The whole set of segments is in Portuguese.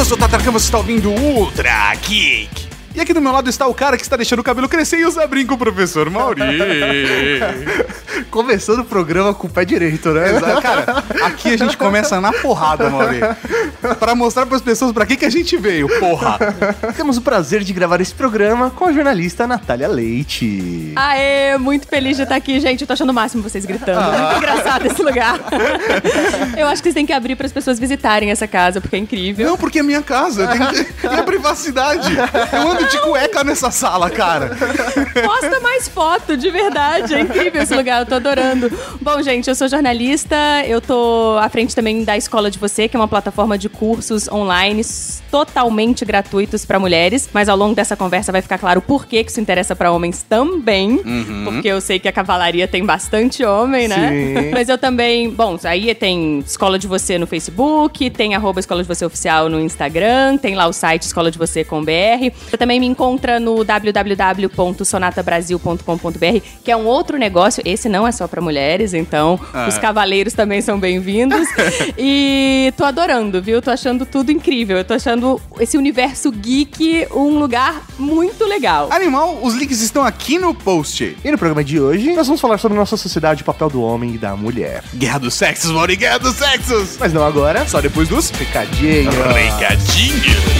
Eu sou o Tatarkan, você está ouvindo Ultra Geek. E aqui do meu lado está o cara que está deixando o cabelo crescer e usa brinco, o professor Mauri. Começando o programa com o pé direito, né? Exato, cara, aqui a gente começa na porrada, Mauri. Pra mostrar pras pessoas pra que, que a gente veio, porra. Temos o prazer de gravar esse programa com a jornalista Natália Leite. Aê, muito feliz de estar aqui, gente. Eu tô achando o máximo vocês gritando. Muito engraçado esse lugar. Eu acho que vocês têm que abrir para as pessoas visitarem essa casa, porque é incrível. Não, porque é minha casa, tem que... é privacidade. Eu ando de cueca nessa sala, cara. Posta mais foto, de verdade. É incrível esse lugar, eu tô adorando. Bom, gente, eu sou jornalista, eu tô à frente também da Escola de Você, que é uma plataforma de cursos online totalmente gratuitos para mulheres, mas ao longo dessa conversa vai ficar claro por que isso interessa para homens também, uhum. porque eu sei que a cavalaria tem bastante homem, né? Sim. Mas eu também, bom, aí tem Escola de Você no Facebook, tem arroba Escola de Você Oficial no Instagram, tem lá o site escola de você com BR. Você também me encontra no www.sonatabrasil.com.br, que é um outro negócio, esse não é só para mulheres, então ah. os cavaleiros também são bem-vindos. e tô adorando, viu? Tô achando tudo incrível. Eu tô achando esse universo geek um lugar muito legal. Animal, os links estão aqui no post. E no programa de hoje, nós vamos falar sobre nossa sociedade, o papel do homem e da mulher. Guerra dos sexos, Mauri, guerra dos sexos! Mas não agora, só depois dos recadinhos. Recadinhos.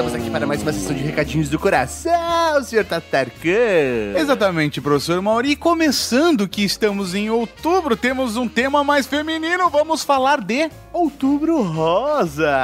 Para mais uma sessão de recadinhos do coração, senhor Tatarkan. Exatamente, professor Mauri. Começando que estamos em outubro, temos um tema mais feminino. Vamos falar de Outubro Rosa.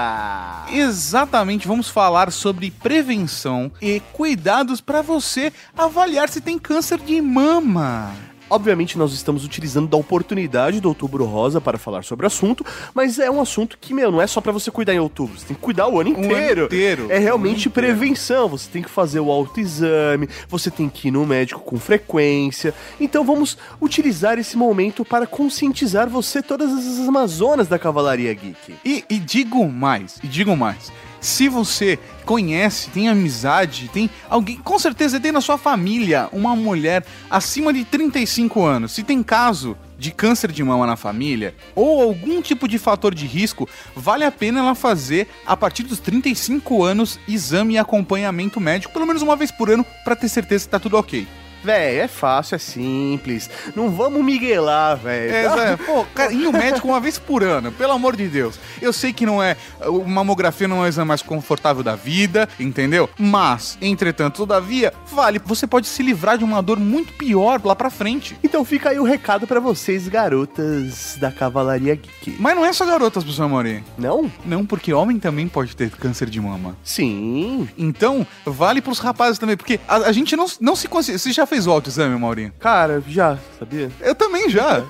Exatamente, vamos falar sobre prevenção e cuidados para você avaliar se tem câncer de mama. Obviamente, nós estamos utilizando da oportunidade do Outubro Rosa para falar sobre o assunto, mas é um assunto que, meu, não é só para você cuidar em outubro, você tem que cuidar o ano inteiro. O ano inteiro. É realmente prevenção, você tem que fazer o autoexame, você tem que ir no médico com frequência. Então vamos utilizar esse momento para conscientizar você todas as Amazonas da Cavalaria Geek. E, e digo mais, e digo mais. Se você conhece, tem amizade, tem alguém, com certeza tem na sua família uma mulher acima de 35 anos. Se tem caso de câncer de mama na família ou algum tipo de fator de risco, vale a pena ela fazer a partir dos 35 anos exame e acompanhamento médico pelo menos uma vez por ano para ter certeza que tá tudo ok. Véi, é fácil, é simples. Não vamos miguelar, velho. É, pô, cara, ir no médico uma vez por ano, pelo amor de Deus. Eu sei que não é. Mamografia não é o exame mais confortável da vida, entendeu? Mas, entretanto, todavia, vale. Você pode se livrar de uma dor muito pior lá pra frente. Então fica aí o recado para vocês, garotas da Cavalaria Geek. Mas não é só garotas, professor Amorim. Não? Não, porque homem também pode ter câncer de mama. Sim. Então, vale pros rapazes também, porque a, a gente não, não se consegue. Você já fez o autoexame, Maurinho? Cara, já, sabia? Eu também já.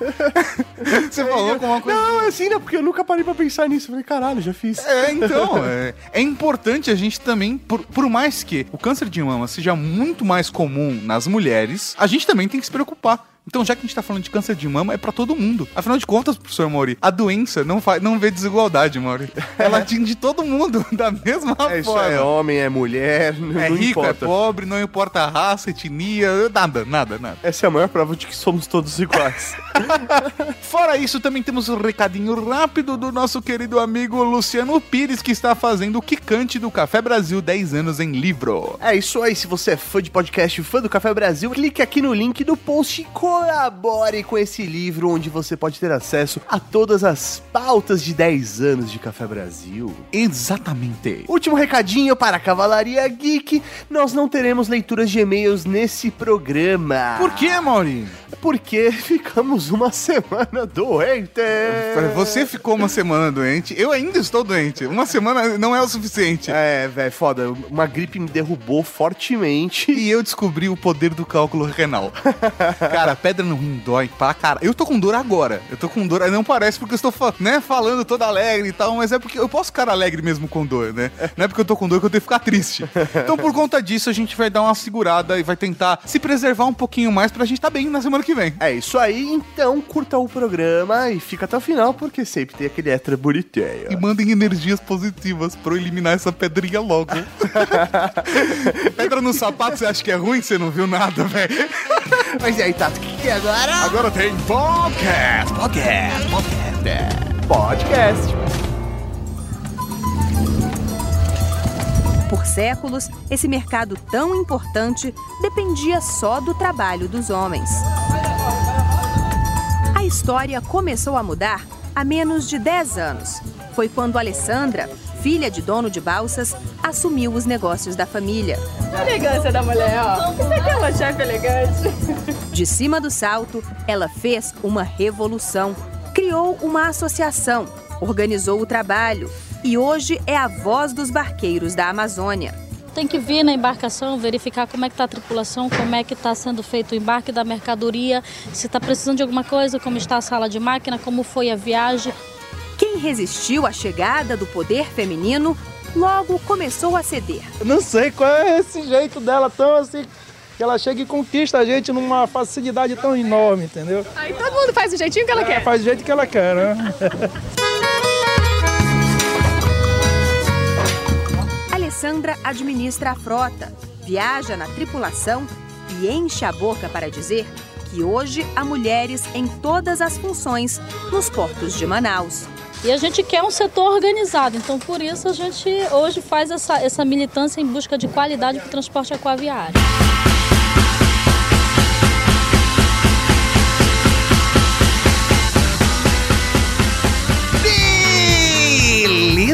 Você falou com uma coisa. Não, é assim, né? Porque eu nunca parei pra pensar nisso. Eu falei, caralho, já fiz. É, então. é, é importante a gente também, por, por mais que o câncer de mama seja muito mais comum nas mulheres, a gente também tem que se preocupar. Então, já que a gente tá falando de câncer de mama, é para todo mundo. Afinal de contas, professor Mori, a doença não, faz, não vê desigualdade, Mori. Ela atinge todo mundo da mesma é, forma. Isso é homem, é mulher, não, é não rico, importa. é pobre, não importa a raça, etnia, nada, nada, nada. Essa é a maior prova de que somos todos iguais. Fora isso, também temos um recadinho rápido do nosso querido amigo Luciano Pires, que está fazendo o Quicante do Café Brasil 10 anos em livro. É isso aí, se você é fã de podcast, fã do Café Brasil, clique aqui no link do post e colabore com esse livro onde você pode ter acesso a todas as pautas de 10 anos de Café Brasil. Exatamente. Último recadinho para a Cavalaria Geek: nós não teremos leituras de e-mails nesse programa. Por que, Maurinho? Porque ficamos uma semana doente. Você ficou uma semana doente, eu ainda estou doente. Uma semana não é o suficiente. É, velho, foda. Uma gripe me derrubou fortemente. E eu descobri o poder do cálculo renal. cara, pedra no rim dói pra cara. Eu tô com dor agora. Eu tô com dor. Não parece porque eu estou né, falando toda alegre e tal, mas é porque eu posso ficar alegre mesmo com dor, né? Não é porque eu tô com dor que eu tenho que ficar triste. Então, por conta disso, a gente vai dar uma segurada e vai tentar se preservar um pouquinho mais pra gente tá bem na semana semana que vem. É isso aí, então curta o programa e fica até o final, porque sempre tem aquele extra bonitinho. E mandem energias positivas pra eu eliminar essa pedrinha logo. Pedra no sapato, você acha que é ruim? Você não viu nada, velho. Mas e aí, Tato, o que, que é agora? Agora tem podcast, podcast, podcast. Podcast. Por séculos, esse mercado tão importante dependia só do trabalho dos homens. A história começou a mudar há menos de 10 anos. Foi quando Alessandra, filha de dono de balsas, assumiu os negócios da família. A elegância da mulher, ó. Isso aqui é uma chefe elegante. De cima do salto, ela fez uma revolução. Criou uma associação, organizou o trabalho e hoje é a voz dos barqueiros da Amazônia. Tem que vir na embarcação, verificar como é que está a tripulação, como é que está sendo feito o embarque da mercadoria, se está precisando de alguma coisa, como está a sala de máquina, como foi a viagem. Quem resistiu à chegada do poder feminino logo começou a ceder. Eu não sei qual é esse jeito dela tão assim que ela chega e conquista a gente numa facilidade tão enorme, entendeu? Aí todo mundo faz o jeitinho que ela Ela faz do jeito que ela quer, né? Administra a frota, viaja na tripulação e enche a boca para dizer que hoje há mulheres em todas as funções nos portos de Manaus. E a gente quer um setor organizado, então por isso a gente hoje faz essa, essa militância em busca de qualidade para o transporte aquaviário.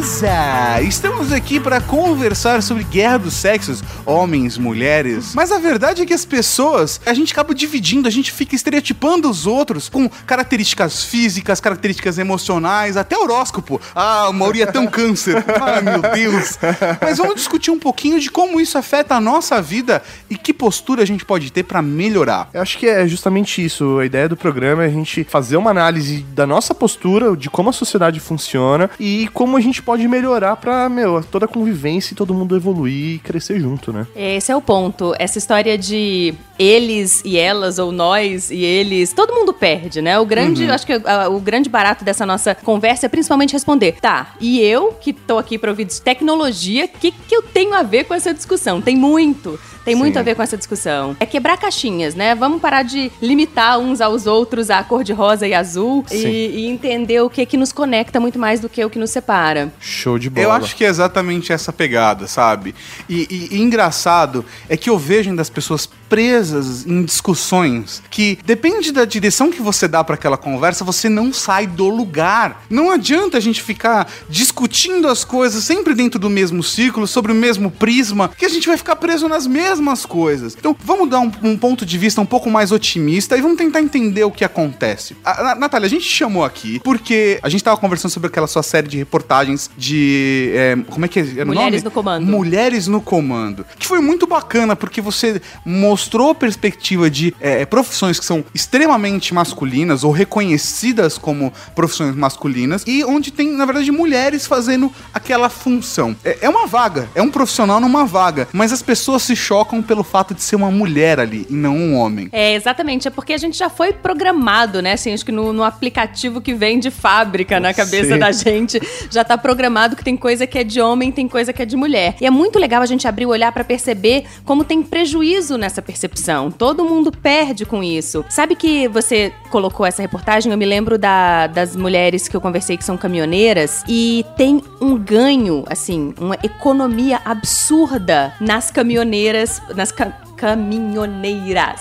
Beleza! Estamos aqui para conversar sobre guerra dos sexos, homens, mulheres. Mas a verdade é que as pessoas, a gente acaba dividindo, a gente fica estereotipando os outros com características físicas, características emocionais, até horóscopo. Ah, o Mauri é tão câncer. Ah, meu Deus. Mas vamos discutir um pouquinho de como isso afeta a nossa vida e que postura a gente pode ter para melhorar. Eu acho que é justamente isso. A ideia do programa é a gente fazer uma análise da nossa postura, de como a sociedade funciona e como a gente pode melhorar pra, meu, toda a convivência e todo mundo evoluir e crescer junto, né? Esse é o ponto. Essa história de eles e elas, ou nós e eles, todo mundo perde, né? O grande, acho que ah, o grande barato dessa nossa conversa é principalmente responder, tá, e eu que tô aqui pra ouvir de tecnologia, o que, que eu tenho a ver com essa discussão? Tem muito. Tem muito Sim. a ver com essa discussão. É quebrar caixinhas, né? Vamos parar de limitar uns aos outros a cor de rosa e azul e, e entender o que que nos conecta muito mais do que o que nos separa. Show de bola. Eu acho que é exatamente essa pegada, sabe? E, e- e engraçado é que eu vejo ainda as pessoas presas em discussões que depende da direção que você dá para aquela conversa, você não sai do lugar. Não adianta a gente ficar discutindo as coisas sempre dentro do mesmo círculo, sobre o mesmo prisma, que a gente vai ficar preso nas mesmas coisas. Então, vamos dar um, um ponto de vista um pouco mais otimista e vamos tentar entender o que acontece. A, Na- Natália, a gente te chamou aqui porque a gente tava conversando sobre aquela sua série de reportagens de. é, como é que era o Mulheres nome? no Comando. Mulheres no Comando. Que foi muito bacana porque você mostrou a perspectiva de é, profissões que são extremamente masculinas ou reconhecidas como profissões masculinas e onde tem, na verdade, mulheres fazendo aquela função. É, é uma vaga, é um profissional numa vaga, mas as pessoas se chocam pelo fato de ser uma mulher ali e não um homem. É, exatamente. É porque a gente já foi programado, né? Assim, acho que no, no aplicativo que vem de fábrica na cabeça da gente, já tá programado que tem coisa que é de homem, tem coisa que é de mulher. E é muito legal a gente abrir o olhar pra perceber como tem prejuízo nessa percepção. Todo mundo perde com isso. Sabe que você colocou essa reportagem? Eu me lembro da- das mulheres que eu conversei que são caminhoneiras e tem um ganho, assim, uma economia absurda nas caminhoneiras, nas ca- caminhoneiras.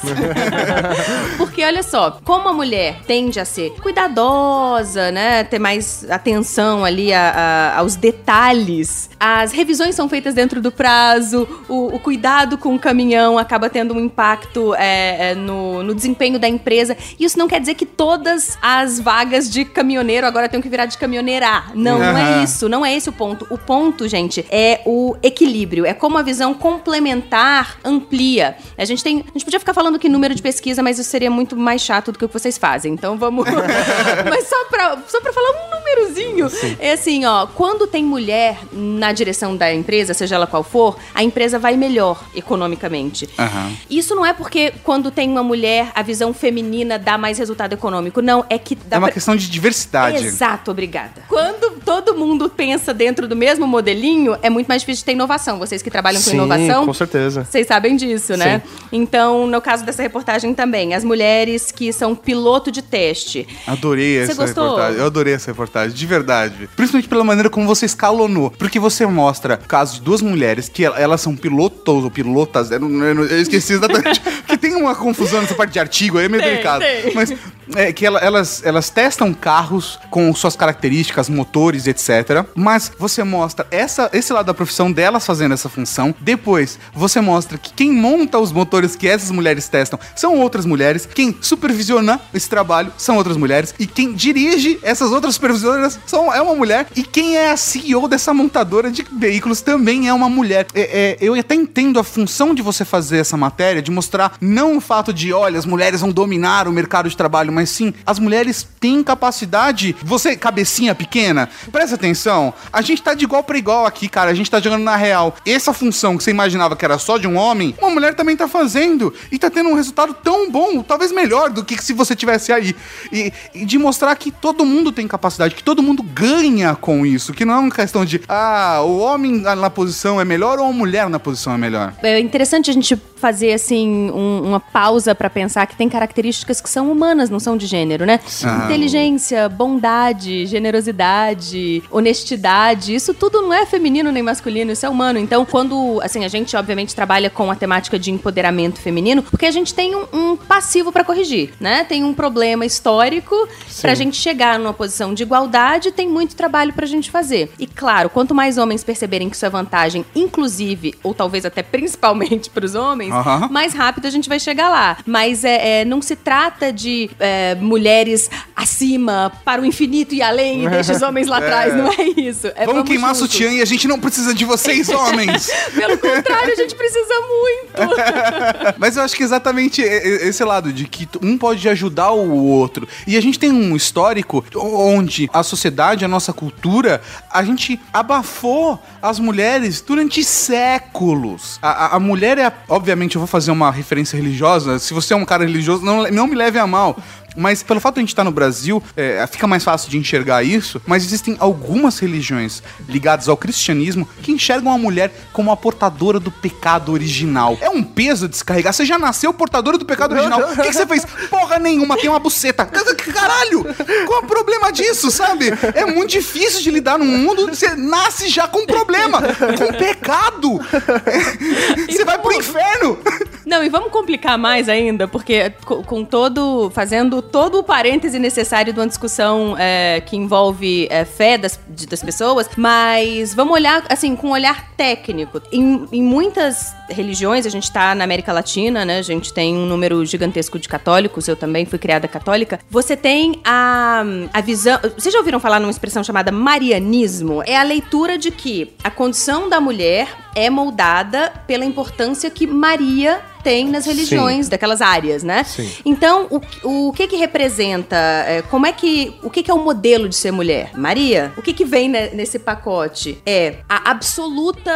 Porque olha só, como a mulher tende a ser cuidadosa, né, ter mais atenção ali a- a- aos detalhes, as revisões são feitas dentro do prazo, o, o cuidado com o caminhão acaba tendo um impacto é, é, no, no desempenho da empresa. Isso não quer dizer que todas as vagas de caminhoneiro agora tenham que virar de caminhoneira. Não, não é isso. Não é esse o ponto. O ponto, gente, é o equilíbrio. É como a visão complementar amplia. A gente tem. A gente podia ficar falando que número de pesquisa, mas isso seria muito mais chato do que o que vocês fazem. Então vamos. mas só pra, só pra falar um númerozinho. É assim, ó, quando tem mulher na direção da empresa, seja ela qual for, a empresa vai melhor economicamente. Aham. Isso não é porque quando tem uma mulher, a visão feminina dá mais resultado econômico. Não, é que dá É uma pra- questão de diversidade. Exato, obrigada. Quando todo mundo pensa dentro do mesmo modelinho, é muito mais difícil de ter inovação. Vocês que trabalham com Sim, inovação. com certeza. Vocês sabem disso, né? Então, no caso dessa reportagem também, as mulheres que são piloto de teste. Adorei Você essa gostou? reportagem. Eu adorei essa reportagem, de verdade. Principalmente pela maneira como você escalonou. Porque você mostra o caso de duas mulheres que el- elas são pilotos ou pilotas. Eu, eu eu esqueci exatamente. que tem uma confusão nessa parte de artigo aí, é meio Tem, delicado. tem. Mas é que ela- elas, elas testam carros com suas características, motores, etc. Mas você mostra essa, esse lado da profissão delas fazendo essa função. Depois, você mostra que quem monta os motores que essas mulheres testam são outras mulheres. Quem supervisiona esse trabalho são outras mulheres. E quem dirige essas outras supervisoras são, é uma mulher. E quem é a CEO dessa montadora de veículos também é uma mulher. É- é, eu até entendo a função de você fazer essa matéria, de mostrar não o fato de, olha, as mulheres vão dominar o mercado de trabalho, mas sim, as mulheres têm capacidade. Você, cabecinha pequena, presta atenção. A gente tá de igual pra igual aqui, cara. A gente tá jogando na real. Essa função que você imaginava que era só de um homem, uma mulher também tá fazendo. E tá tendo um resultado tão bom, talvez melhor do que se você tivesse aí. E, e de mostrar que todo mundo tem capacidade, que todo mundo ganha com isso. Que não é uma questão de, ah, o homem na posição é melhor ou a mulher na posição é melhor. É interessante a gente fazer assim um- uma pausa pra pensar que tem características que são humanas, não são de gênero, né? Ah. Inteligência, bondade, generosidade, honestidade, isso tudo não é feminino nem masculino, isso é humano. Então, quando assim a gente obviamente trabalha com a temática de empoderamento feminino, porque a gente tem um, um passivo pra corrigir, né? Tem um problema histórico pra gente chegar numa posição de igualdade, tem muito trabalho pra gente fazer. E claro, quanto mais homens perceberem que isso é vantagem, inclusive ou talvez até principalmente pros homens, Aham. mais rápido a gente vai chegar lá. Mas é, é, não se trata de é, mulheres acima para o infinito e além e deixa os homens lá atrás. Não é isso. É vamos, queimar juntos. sutiã e a gente não precisa de vocês, homens! Pelo contrário, a gente precisa muito. Mas eu acho que exatamente esse lado de que um pode ajudar o outro. E a gente tem um histórico onde a sociedade, a nossa cultura, a gente abafou as mulheres durante séculos. A, a- a mulher é, obviamente, eu vou fazer uma referência religiosa. Se você é um cara religioso, não, não me leve a mal. Mas pelo fato de a gente estar no Brasil, é, fica mais fácil de enxergar isso. Mas existem algumas religiões ligadas ao cristianismo que enxergam a mulher como a portadora do pecado original. É um peso descarregar. Você já nasceu portadora do pecado original. O que, que você fez? Porra nenhuma, tem uma buceta. Caralho! Qual é o problema disso, sabe? É muito difícil de lidar num mundo onde você nasce já com problema, com pecado. Você vai pro inferno. Não, e vamos complicar mais ainda, porque co- com todo. fazendo todo o parêntese necessário de uma discussão é, que envolve é, fé das, de- das pessoas, mas vamos olhar, assim, com um olhar técnico. Em, em muitas religiões, a gente tá na América Latina, né? A gente tem um número gigantesco de católicos, eu também fui criada católica. Você tem a, a visão. Vocês já ouviram falar numa expressão chamada marianismo? É a leitura de que a condição da mulher é moldada pela importância que Maria tem nas religiões daquelas áreas, né? Sim. Então, o, o que que representa? é, como é que. O que que é o modelo de ser mulher? Maria? O que que vem ne- nesse pacote? É a absoluta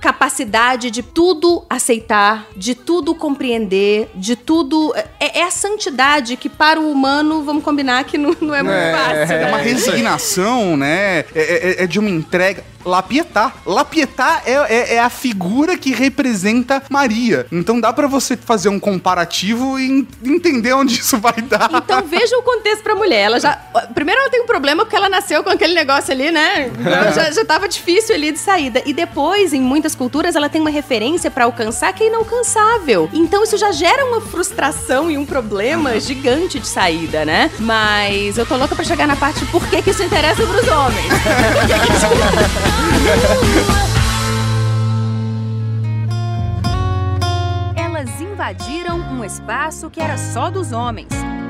capacidade de tudo aceitar, de tudo compreender, de tudo. É, é a santidade que para o humano, vamos combinar que não, não é muito fácil. É né? uma resignação, né? É, é- é de uma entrega. Lapietá. Lapietá é, é- é a figura que representa Maria. Então dá pra você fazer um comparativo e en- entender onde isso vai dar. Então veja o contexto pra mulher. Ela já. Primeiro ela tem um problema porque ela nasceu com aquele negócio ali, né? Então já, já tava difícil ali de saída. E depois, em muitas culturas, ela tem uma referência pra alcançar que é inalcançável. Então isso já gera uma frustração e um problema gigante de saída, né? Mas eu tô louca pra chegar na parte de por que, que isso interessa pros homens. Elas invadiram um espaço que era só dos homens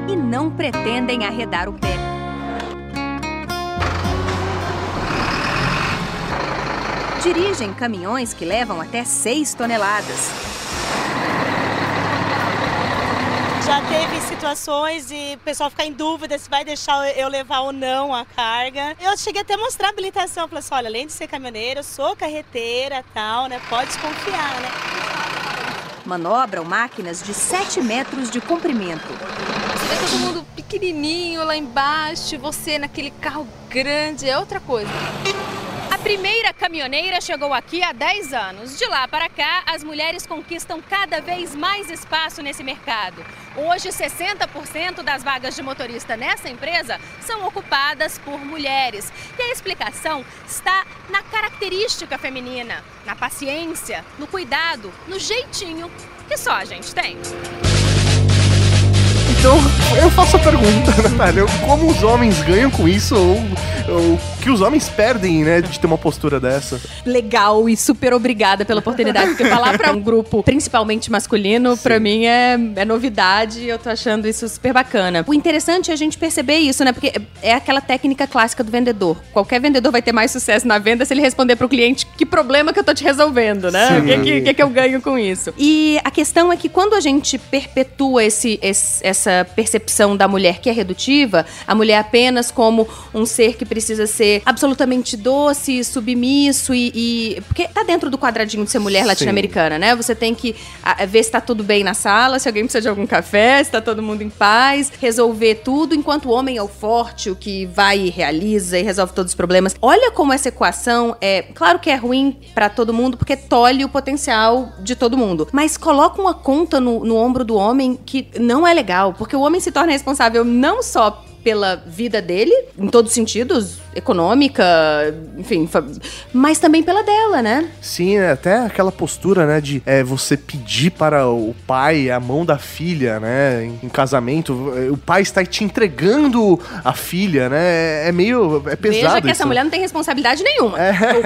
e não pretendem arredar o pé. Dirigem caminhões que levam até 6 toneladas. Já teve situações de o pessoal ficar em dúvida se vai deixar eu levar ou não a carga. Eu cheguei até a mostrar a habilitação. Falei assim, olha, além de ser caminhoneira, eu sou carreteira tal, né? Pode desconfiar, né? Manobram máquinas de 7 metros de comprimento. Você vê todo mundo pequenininho lá embaixo, você naquele carro grande, é outra coisa. Primeira caminhoneira chegou aqui há 10 anos. De lá para cá, as mulheres conquistam cada vez mais espaço nesse mercado. Hoje, 60% das vagas de motorista nessa empresa são ocupadas por mulheres. E a explicação está na característica feminina, na paciência, no cuidado, no jeitinho que só a gente tem. Então, eu faço a pergunta, Natália, como os homens ganham com isso ou, ou que os homens perdem, né, de ter uma postura dessa? Legal e super obrigada pela oportunidade, porque falar pra um grupo principalmente masculino, pra mim é, é novidade e eu tô achando isso super bacana. O interessante é a gente perceber isso, né, porque é aquela técnica clássica do vendedor. Qualquer vendedor vai ter mais sucesso na venda se ele responder pro cliente que problema que eu tô te resolvendo, né? O que, que, que que eu ganho com isso? E a questão é que quando a gente perpetua esse, esse- essa percepção da mulher que é redutiva, a mulher apenas como um ser que precisa ser absolutamente doce, submisso e, e- porque tá dentro do quadradinho de ser mulher latino-americana, né? Você tem que ver se tá tudo bem na sala, se alguém precisa de algum café, se tá todo mundo em paz, resolver tudo, enquanto o homem é o forte, o que vai e realiza e resolve todos os problemas. Olha como essa equação é, claro que é ruim pra todo mundo, porque tolhe o potencial de todo mundo, mas coloca uma conta no, no ombro do homem que não é legal, porque o homem se torna responsável não só pela vida dele, em todos os sentidos, econômica, enfim, mas também pela dela, né? Sim, é até aquela postura, né, de é, você pedir para o pai a mão da filha, né, em, em casamento, o pai está te entregando a filha, né, é meio, é pesado Veja que essa isso. É. mulher não tem responsabilidade nenhuma.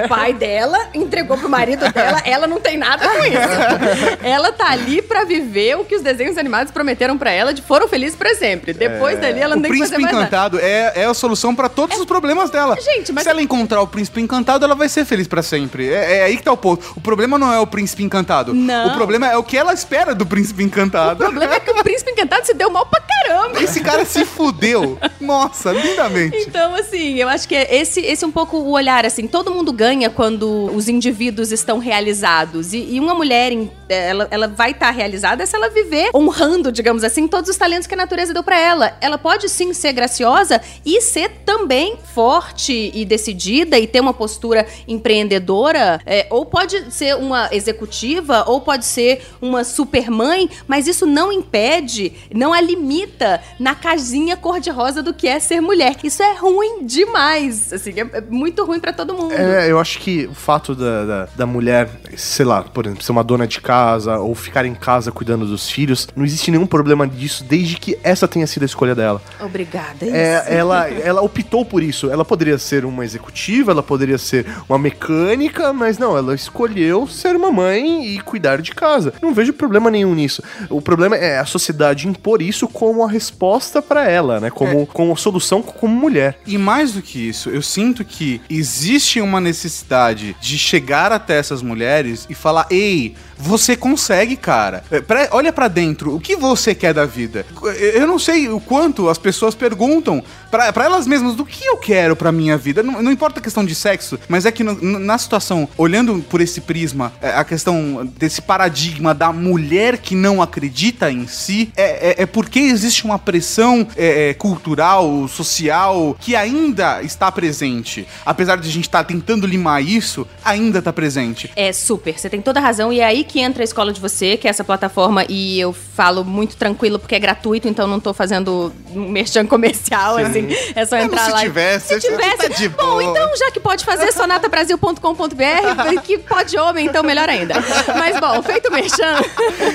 O pai dela entregou pro marido dela, ela não tem nada com isso. ela tá ali pra viver o que os desenhos animados prometeram pra ela de foram felizes pra sempre. Depois dali ela não o tem que príncipe fazer mais nada. encantado é, é a solução pra todos os problemas dela. Gente, mas- Se ela encontrar o príncipe encantado, ela vai ser feliz pra sempre. É, é aí que tá o ponto. O problema não é o príncipe encantado. Não. O problema é o que ela espera do príncipe encantado. O problema é que o príncipe encantado se deu mal pra caramba. Esse cara se fudeu. Nossa, lindamente. Então, assim, eu acho que é esse, esse é um pouco o olhar, assim, todo mundo ganha quando os indivíduos estão realizados. E, e uma mulher, ela, ela vai estar realizada se ela viver honrando, digamos assim, todos os talentos que a natureza deu pra ela. Ela pode sim ser graciosa e ser também forte e decidida e ter uma postura empreendedora, é, ou pode ser uma executiva, ou pode ser uma supermãe, mas isso não impede, não a limita na casinha cor-de-rosa do que é ser mulher. Isso é ruim demais. Assim, é, é muito ruim pra todo mundo. É, eu acho que o fato da, da, da mulher, sei lá, por exemplo, ser uma dona de casa ou ficar em casa cuidando dos filhos, não existe nenhum problema disso desde que essa tenha sido a escolha dela. Obrigada. É, ela, ela optou por isso. Ela poderia ser uma executiva, ela poderia ser uma mecânica, mas não, ela escolheu ser uma mãe e cuidar de casa. Não vejo problema nenhum nisso. O problema é a sociedade impor isso como a resposta pra ela, né? Como, como solução como mulher. E mais do que isso, eu sinto que existe uma necessidade de chegar até essas mulheres e falar: ei, você consegue, cara. É, olha pra dentro, o que você quer da vida? Eu não sei o quanto as pessoas perguntam pra elas mesmas do que eu quero pra minha vida. Não, não importa a questão de sexo, mas é que no- na situação, olhando por esse prisma, é, a questão desse paradigma da mulher que não acredita em si, é, é- é porque existe uma pressão é, é, cultural, social, que ainda está presente. Apesar de a gente estar tentando limar isso, ainda está presente. É super, você tem toda a razão. E é aí que entra a escola de você, que é essa plataforma, e eu falo muito tranquilo porque é gratuito, então não tô fazendo um merchan comercial, Sim. assim. É só Mas entrar se lá. e- tivesse, se tivesse. tá de Bom, então já que pode fazer sonatabrasil.com.br, que pode homem, então melhor ainda. Mas bom, feito o merchan.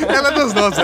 Ela é das nossas,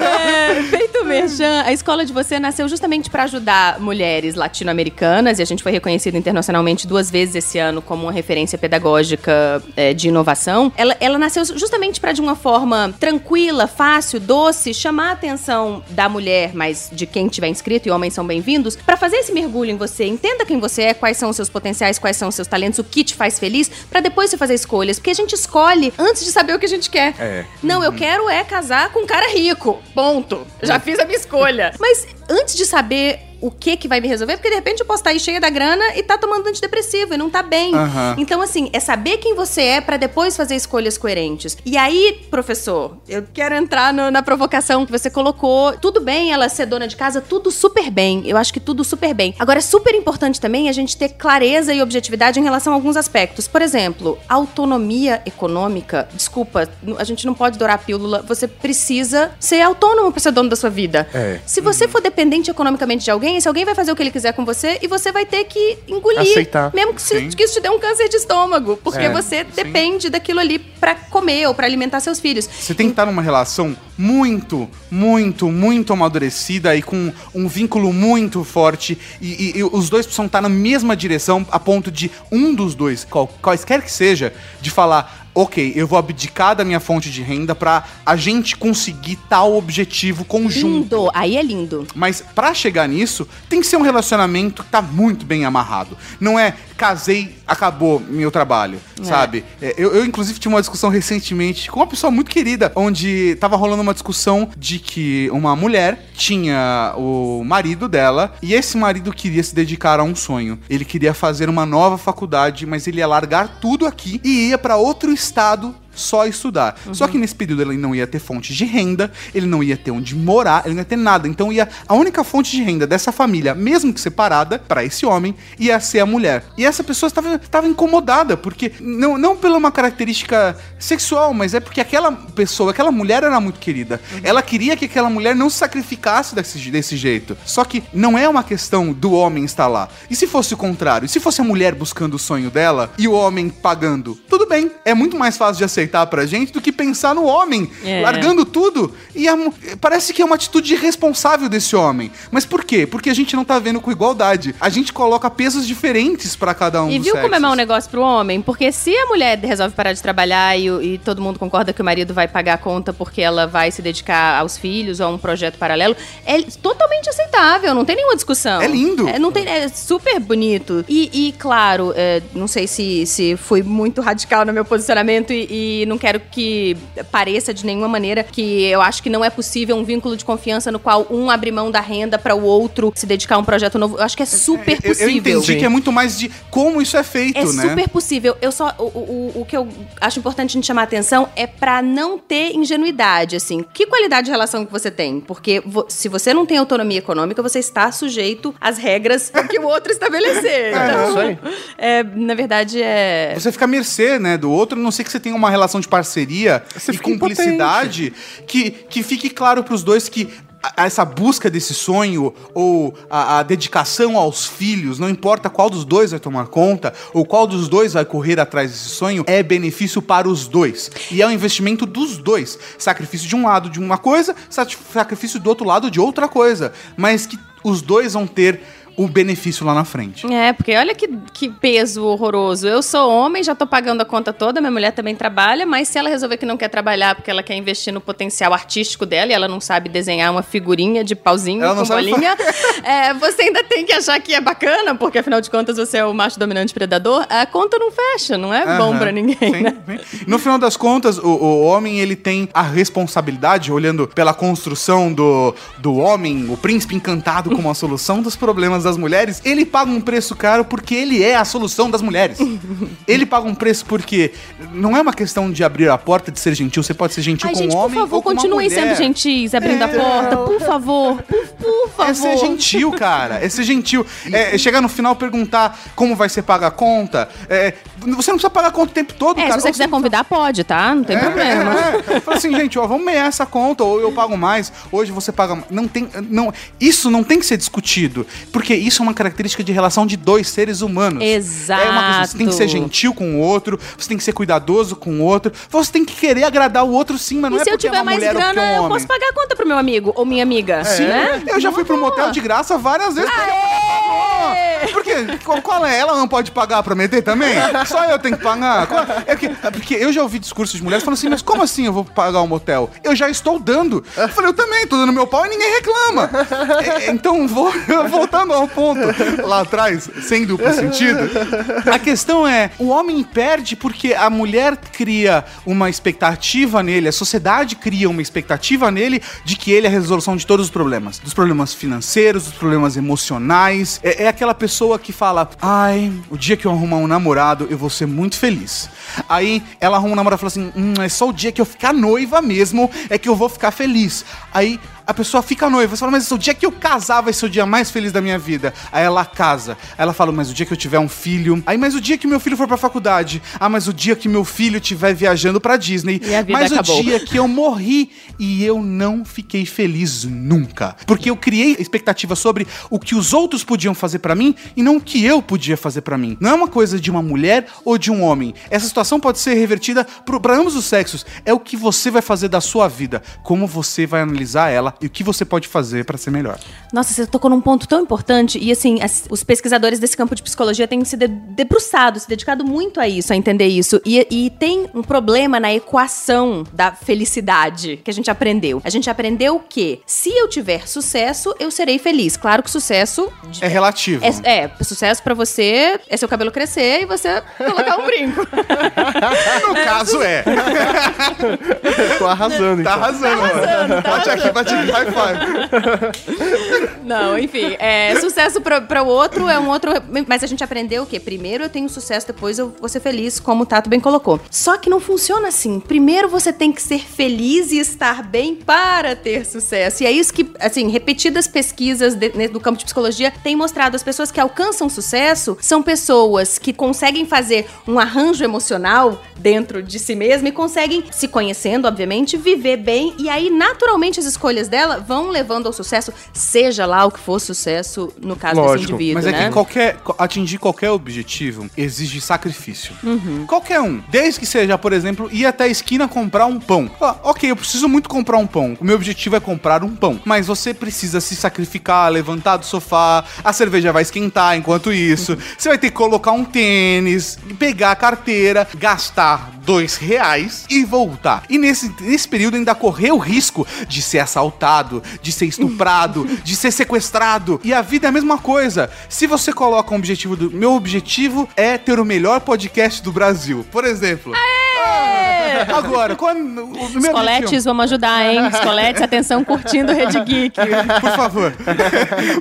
É, feito o merchan, a escola de você nasceu justamente para ajudar mulheres latino-americanas e a gente foi reconhecido internacionalmente duas vezes esse ano como uma referência pedagógica é, de inovação. Ela, ela nasceu justamente para de uma forma tranquila, fácil, doce, chamar a atenção da mulher, mas de quem tiver inscrito e homens são bem-vindos, para fazer esse mergulho em você, Entenda quem você é, quais são os seus potenciais, quais são os seus talentos, o que te faz feliz, pra depois você fazer escolhas. Porque a gente escolhe antes de saber o que a gente quer. É. Não, eu quero é casar com um cara rico. Ponto. Já fiz a minha escolha. Mas antes de saber o que que vai me resolver, porque de repente eu posso estar aí cheia da grana e tá tomando antidepressivo e não tá bem. Aham. Então, assim, é saber quem você é pra depois fazer escolhas coerentes. E aí, professor, eu quero entrar no- na provocação que você colocou. Tudo bem ela ser dona de casa, tudo super bem. Eu acho que tudo super bem. Agora, é super importante também a gente ter clareza e objetividade em relação a alguns aspectos. Por exemplo, autonomia econômica. Desculpa, a gente não pode dourar a pílula. Você precisa ser autônomo pra ser dono da sua vida. É. Se você for dependente economicamente de alguém, esse alguém vai fazer o que ele quiser com você e você vai ter que engolir. Aceitar. Mesmo que, se- que isso te dê um câncer de estômago. Porque É, você depende daquilo ali pra comer ou pra alimentar seus filhos. Você tem que estar numa relação muito, muito, muito amadurecida e com um vínculo muito forte. E, e- e os dois precisam estar na mesma direção, a ponto de um dos dois, qual, quaisquer que seja, de falar. Ok, eu vou abdicar da minha fonte de renda pra a gente conseguir tal objetivo conjunto. Lindo. Aí é lindo. Mas pra chegar nisso, tem que ser um relacionamento que tá muito bem amarrado. Não é casei, acabou meu trabalho, sabe? É, eu, eu, inclusive, tive uma discussão recentemente com uma pessoa muito querida, onde tava rolando uma discussão de que uma mulher tinha o marido dela e esse marido queria se dedicar a um sonho. Ele queria fazer uma nova faculdade, mas ele ia largar tudo aqui e ia pra outro estado só estudar. Só que nesse período ele não ia ter fonte de renda, ele não ia ter onde morar, ele não ia ter nada. Então ia a única fonte de renda dessa família, mesmo que separada, para esse homem, ia ser a mulher. E essa pessoa estava, estava incomodada, porque não, não pela uma característica sexual, mas é porque aquela pessoa, aquela mulher era muito querida. Ela queria que aquela mulher não se sacrificasse desse, desse jeito. Só que não é uma questão do homem estar lá. E se fosse o contrário? E se fosse a mulher buscando o sonho dela e o homem pagando? Tudo bem, é muito mais fácil de aceitar pra gente do que pensar no homem, É. largando tudo. E a parece que é uma atitude irresponsável desse homem. Mas por quê? Porque a gente não tá vendo com igualdade. A gente coloca pesos diferentes pra cada um E viu como é sexos. mau negócio pro homem? Porque se a mulher resolve parar de trabalhar e, e todo mundo concorda que o marido vai pagar a conta porque ela vai se dedicar aos filhos ou a um projeto paralelo, é totalmente aceitável, não tem nenhuma discussão. É lindo. É, não tem, é super bonito. E, e, claro, é, não sei se, se fui muito radical no meu posicionamento e, e não quero que pareça de nenhuma maneira que eu acho que não é possível um vínculo de confiança no qual um abre mão da renda para o outro se dedicar a um projeto novo. Eu acho que é super Eu, eu possível. entendi que é muito mais de como isso é feito, É né? super possível. Eu só. O, o, o que eu acho importante a gente chamar a atenção é pra não ter ingenuidade, assim. Que qualidade de relação que você tem? Porque vo- se você não tem autonomia econômica, você está sujeito às regras que o outro estabelecer. então, isso aí. é, na verdade, é. Você fica à mercê, né, do outro, a não ser que você tenha uma relação de parceria Você e cumplicidade que, que fique claro pros dois que essa busca desse sonho ou a, a dedicação aos filhos, não importa qual dos dois vai tomar conta ou qual dos dois vai correr atrás desse sonho, é benefício para os dois. E é um investimento dos dois. Sacrifício de um lado de uma coisa, sacrifício do outro lado de outra coisa. Mas que os dois vão ter o benefício lá na frente. É, porque olha que, que peso horroroso. Eu sou homem, já tô pagando a conta toda, minha mulher também trabalha, mas se ela resolver que não quer trabalhar porque ela quer investir no potencial artístico dela e ela não sabe desenhar uma figurinha de pauzinho Ela com bolinha, é, você ainda tem que achar que é bacana, porque afinal de contas você é o macho dominante predador. A conta não fecha, não é bom pra ninguém, sim, né? sim. No final das contas, o, o homem ele tem a responsabilidade, olhando pela construção do, do homem, o príncipe encantado como a solução dos problemas das mulheres, ele paga um preço caro porque ele é a solução das mulheres. ele paga um preço porque não é uma questão de abrir a porta, de ser gentil, você pode ser gentil Ai, com gente, um por homem favor, ou com continuem sendo gentis, abrindo a porta, por favor, por, por favor. É ser gentil, cara. É ser gentil. É, é chegar no final perguntar como vai ser pagar a conta. É, você não precisa pagar a conta o tempo todo, É, cara. se você Ou quiser convidar, pode, tá? Não tem problema. É, é. Fala assim, gente, ó, vamos mear essa conta, ou eu pago mais, hoje você paga mais. Não tem. Não, isso não tem que ser discutido. Porque isso é uma característica de relação de dois seres humanos. Exato. É uma questão, você tem que ser gentil com o outro, você tem que ser cuidadoso com o outro, você tem que querer agradar o outro sim, mas não E é se eu porque é tiver uma mais mulher ou porque grana, é um eu homem. posso pagar a conta pro meu amigo ou minha amiga, Sim, né? eu já fui pro motel de graça várias vezes. Porque qual, é? Ela não pode pagar pra meter também? Só eu tenho que pagar? É porque, é porque eu já ouvi discursos de mulheres falando assim, mas como assim eu vou pagar um motel? Eu já estou dando. Eu falei, eu também, tô dando meu pau e ninguém reclama. É, então, vou- voltando ao o ponto lá atrás, sem duplo sentido. A questão é, o homem perde porque a mulher cria uma expectativa nele, a sociedade cria uma expectativa nele de que ele é a resolução de todos os problemas. Dos problemas financeiros, dos problemas emocionais. É, é aquela pessoa que fala, ai, o dia que eu arrumar um namorado, eu vou ser muito feliz. Aí ela arruma um namorado e fala assim, hum, é só o dia que eu ficar noiva mesmo, é que eu vou ficar feliz. Aí a pessoa fica noiva. Você fala, mas o dia que eu casar vai ser o dia mais feliz da minha vida. Aí ela casa. Aí ela fala, mas o dia que eu tiver um filho. Aí, mas o dia que meu filho for pra faculdade. Ah, mas o dia que meu filho estiver viajando pra Disney. E a vida mas acabou. o dia que eu morri e eu não fiquei feliz nunca. Porque eu criei expectativa sobre o que os outros podiam fazer pra mim e não o que eu podia fazer pra mim. Não é uma coisa de uma mulher ou de um homem. Essa situação pode ser revertida pro- pra ambos os sexos. É o que você vai fazer da sua vida, como você vai analisar ela e o que você pode fazer pra ser melhor. Nossa, você tocou num ponto tão importante. E assim, as- os pesquisadores desse campo de psicologia têm se de- debruçado, se dedicado muito a isso, a entender isso. E, e tem um problema na equação da felicidade que a gente aprendeu. A gente aprendeu que se eu tiver sucesso, eu serei feliz. Claro que sucesso. É relativo. É, é, sucesso pra você é seu cabelo crescer e você colocar um brinco. No caso é. Tô arrasando, Tá então. arrasando, mano. Bate aqui, bate aqui, high five. Não, enfim, é, sucesso pra o outro é um outro. Mas a gente aprendeu o quê? Primeiro eu tenho sucesso, depois eu vou ser feliz, como o Tato bem colocou. Só que não funciona assim. Primeiro você tem que ser feliz e estar bem para ter sucesso. E é isso que, assim, repetidas pesquisas de- ne- do campo de psicologia têm mostrado. As pessoas que alcançam sucesso são pessoas que conseguem fazer um arranjo emocional dentro de si mesma e conseguem, se conhecendo, obviamente, viver bem. E aí, naturalmente, as escolhas dela vão levando ao sucesso, seja lá o que for sucesso no caso desse Lógico, indivíduo, Mas é né? que qualquer, atingir qualquer objetivo exige sacrifício. Uhum. Qualquer um. Desde que seja, por exemplo, ir até a esquina comprar um pão. Ah, ok, eu preciso muito comprar um pão. O meu objetivo é comprar um pão. Mas você precisa se sacrificar, levantar do sofá, a cerveja vai esquentar enquanto isso. Você vai ter que colocar um tênis, pegar a carteira, gastar dois reais e voltar. E nesse, nesse período ainda correr o risco de ser assaltado, de ser estuprado, de ser sequestrado. E a vida é a mesma coisa. Se você coloca um objetivo do. Meu objetivo é ter o melhor podcast do Brasil. Por exemplo. Agora, qual é o meu vamos ajudar, hein? Escoletes, atenção, curtindo Rede Geek. Por favor.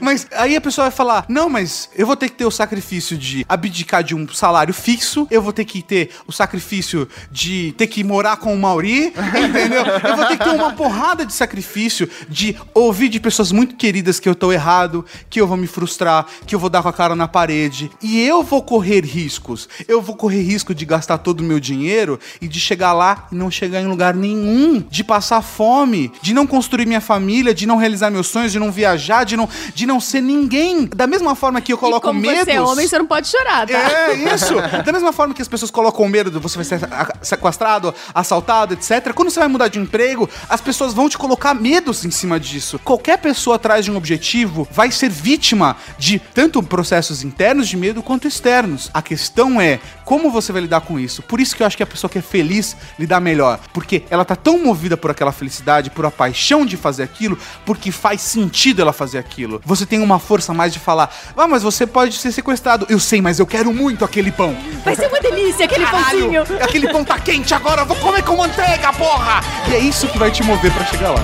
mas aí a pessoa vai falar: não, mas eu vou ter que ter o sacrifício de abdicar de um salário fixo, eu vou ter que ter o sacrifício de ter que morar com o Mauri, entendeu? Eu vou ter que ter uma porrada de sacrifício de ouvir de pessoas muito queridas que eu tô errado, que eu vou me frustrar, que eu vou dar com a cara na parede. E eu vou correr riscos. Eu vou correr risco de gastar todo o meu dinheiro e de chegar lá e não chegar em lugar nenhum, de passar fome, de não construir minha família, de não realizar meus sonhos, de não viajar, de não, de não ser ninguém. Da mesma forma que eu coloco medos. você é homem, você não pode chorar, tá? É, isso. Da mesma forma que as pessoas colocam medo você vai ser sequestrado, assaltado, etc. Quando você vai mudar de emprego, as pessoas vão te colocar medos em cima disso. Qualquer pessoa atrás de um objetivo vai ser vítima de tanto processos internos de medo quanto externos. A questão é como você vai lidar com isso. Por isso que eu acho que a pessoa que é feliz lidar melhor, porque ela tá tão movida por aquela felicidade, por a paixão de fazer aquilo, porque faz sentido ela fazer aquilo. Você tem uma força a mais de falar: "Ah, mas você pode ser sequestrado". Eu sei, mas eu quero muito aquele pão. Vai ser uma delícia aquele pãozinho. Aquele pão tá quente agora, eu vou comer com manteiga, porra! E é isso que vai te mover pra chegar lá.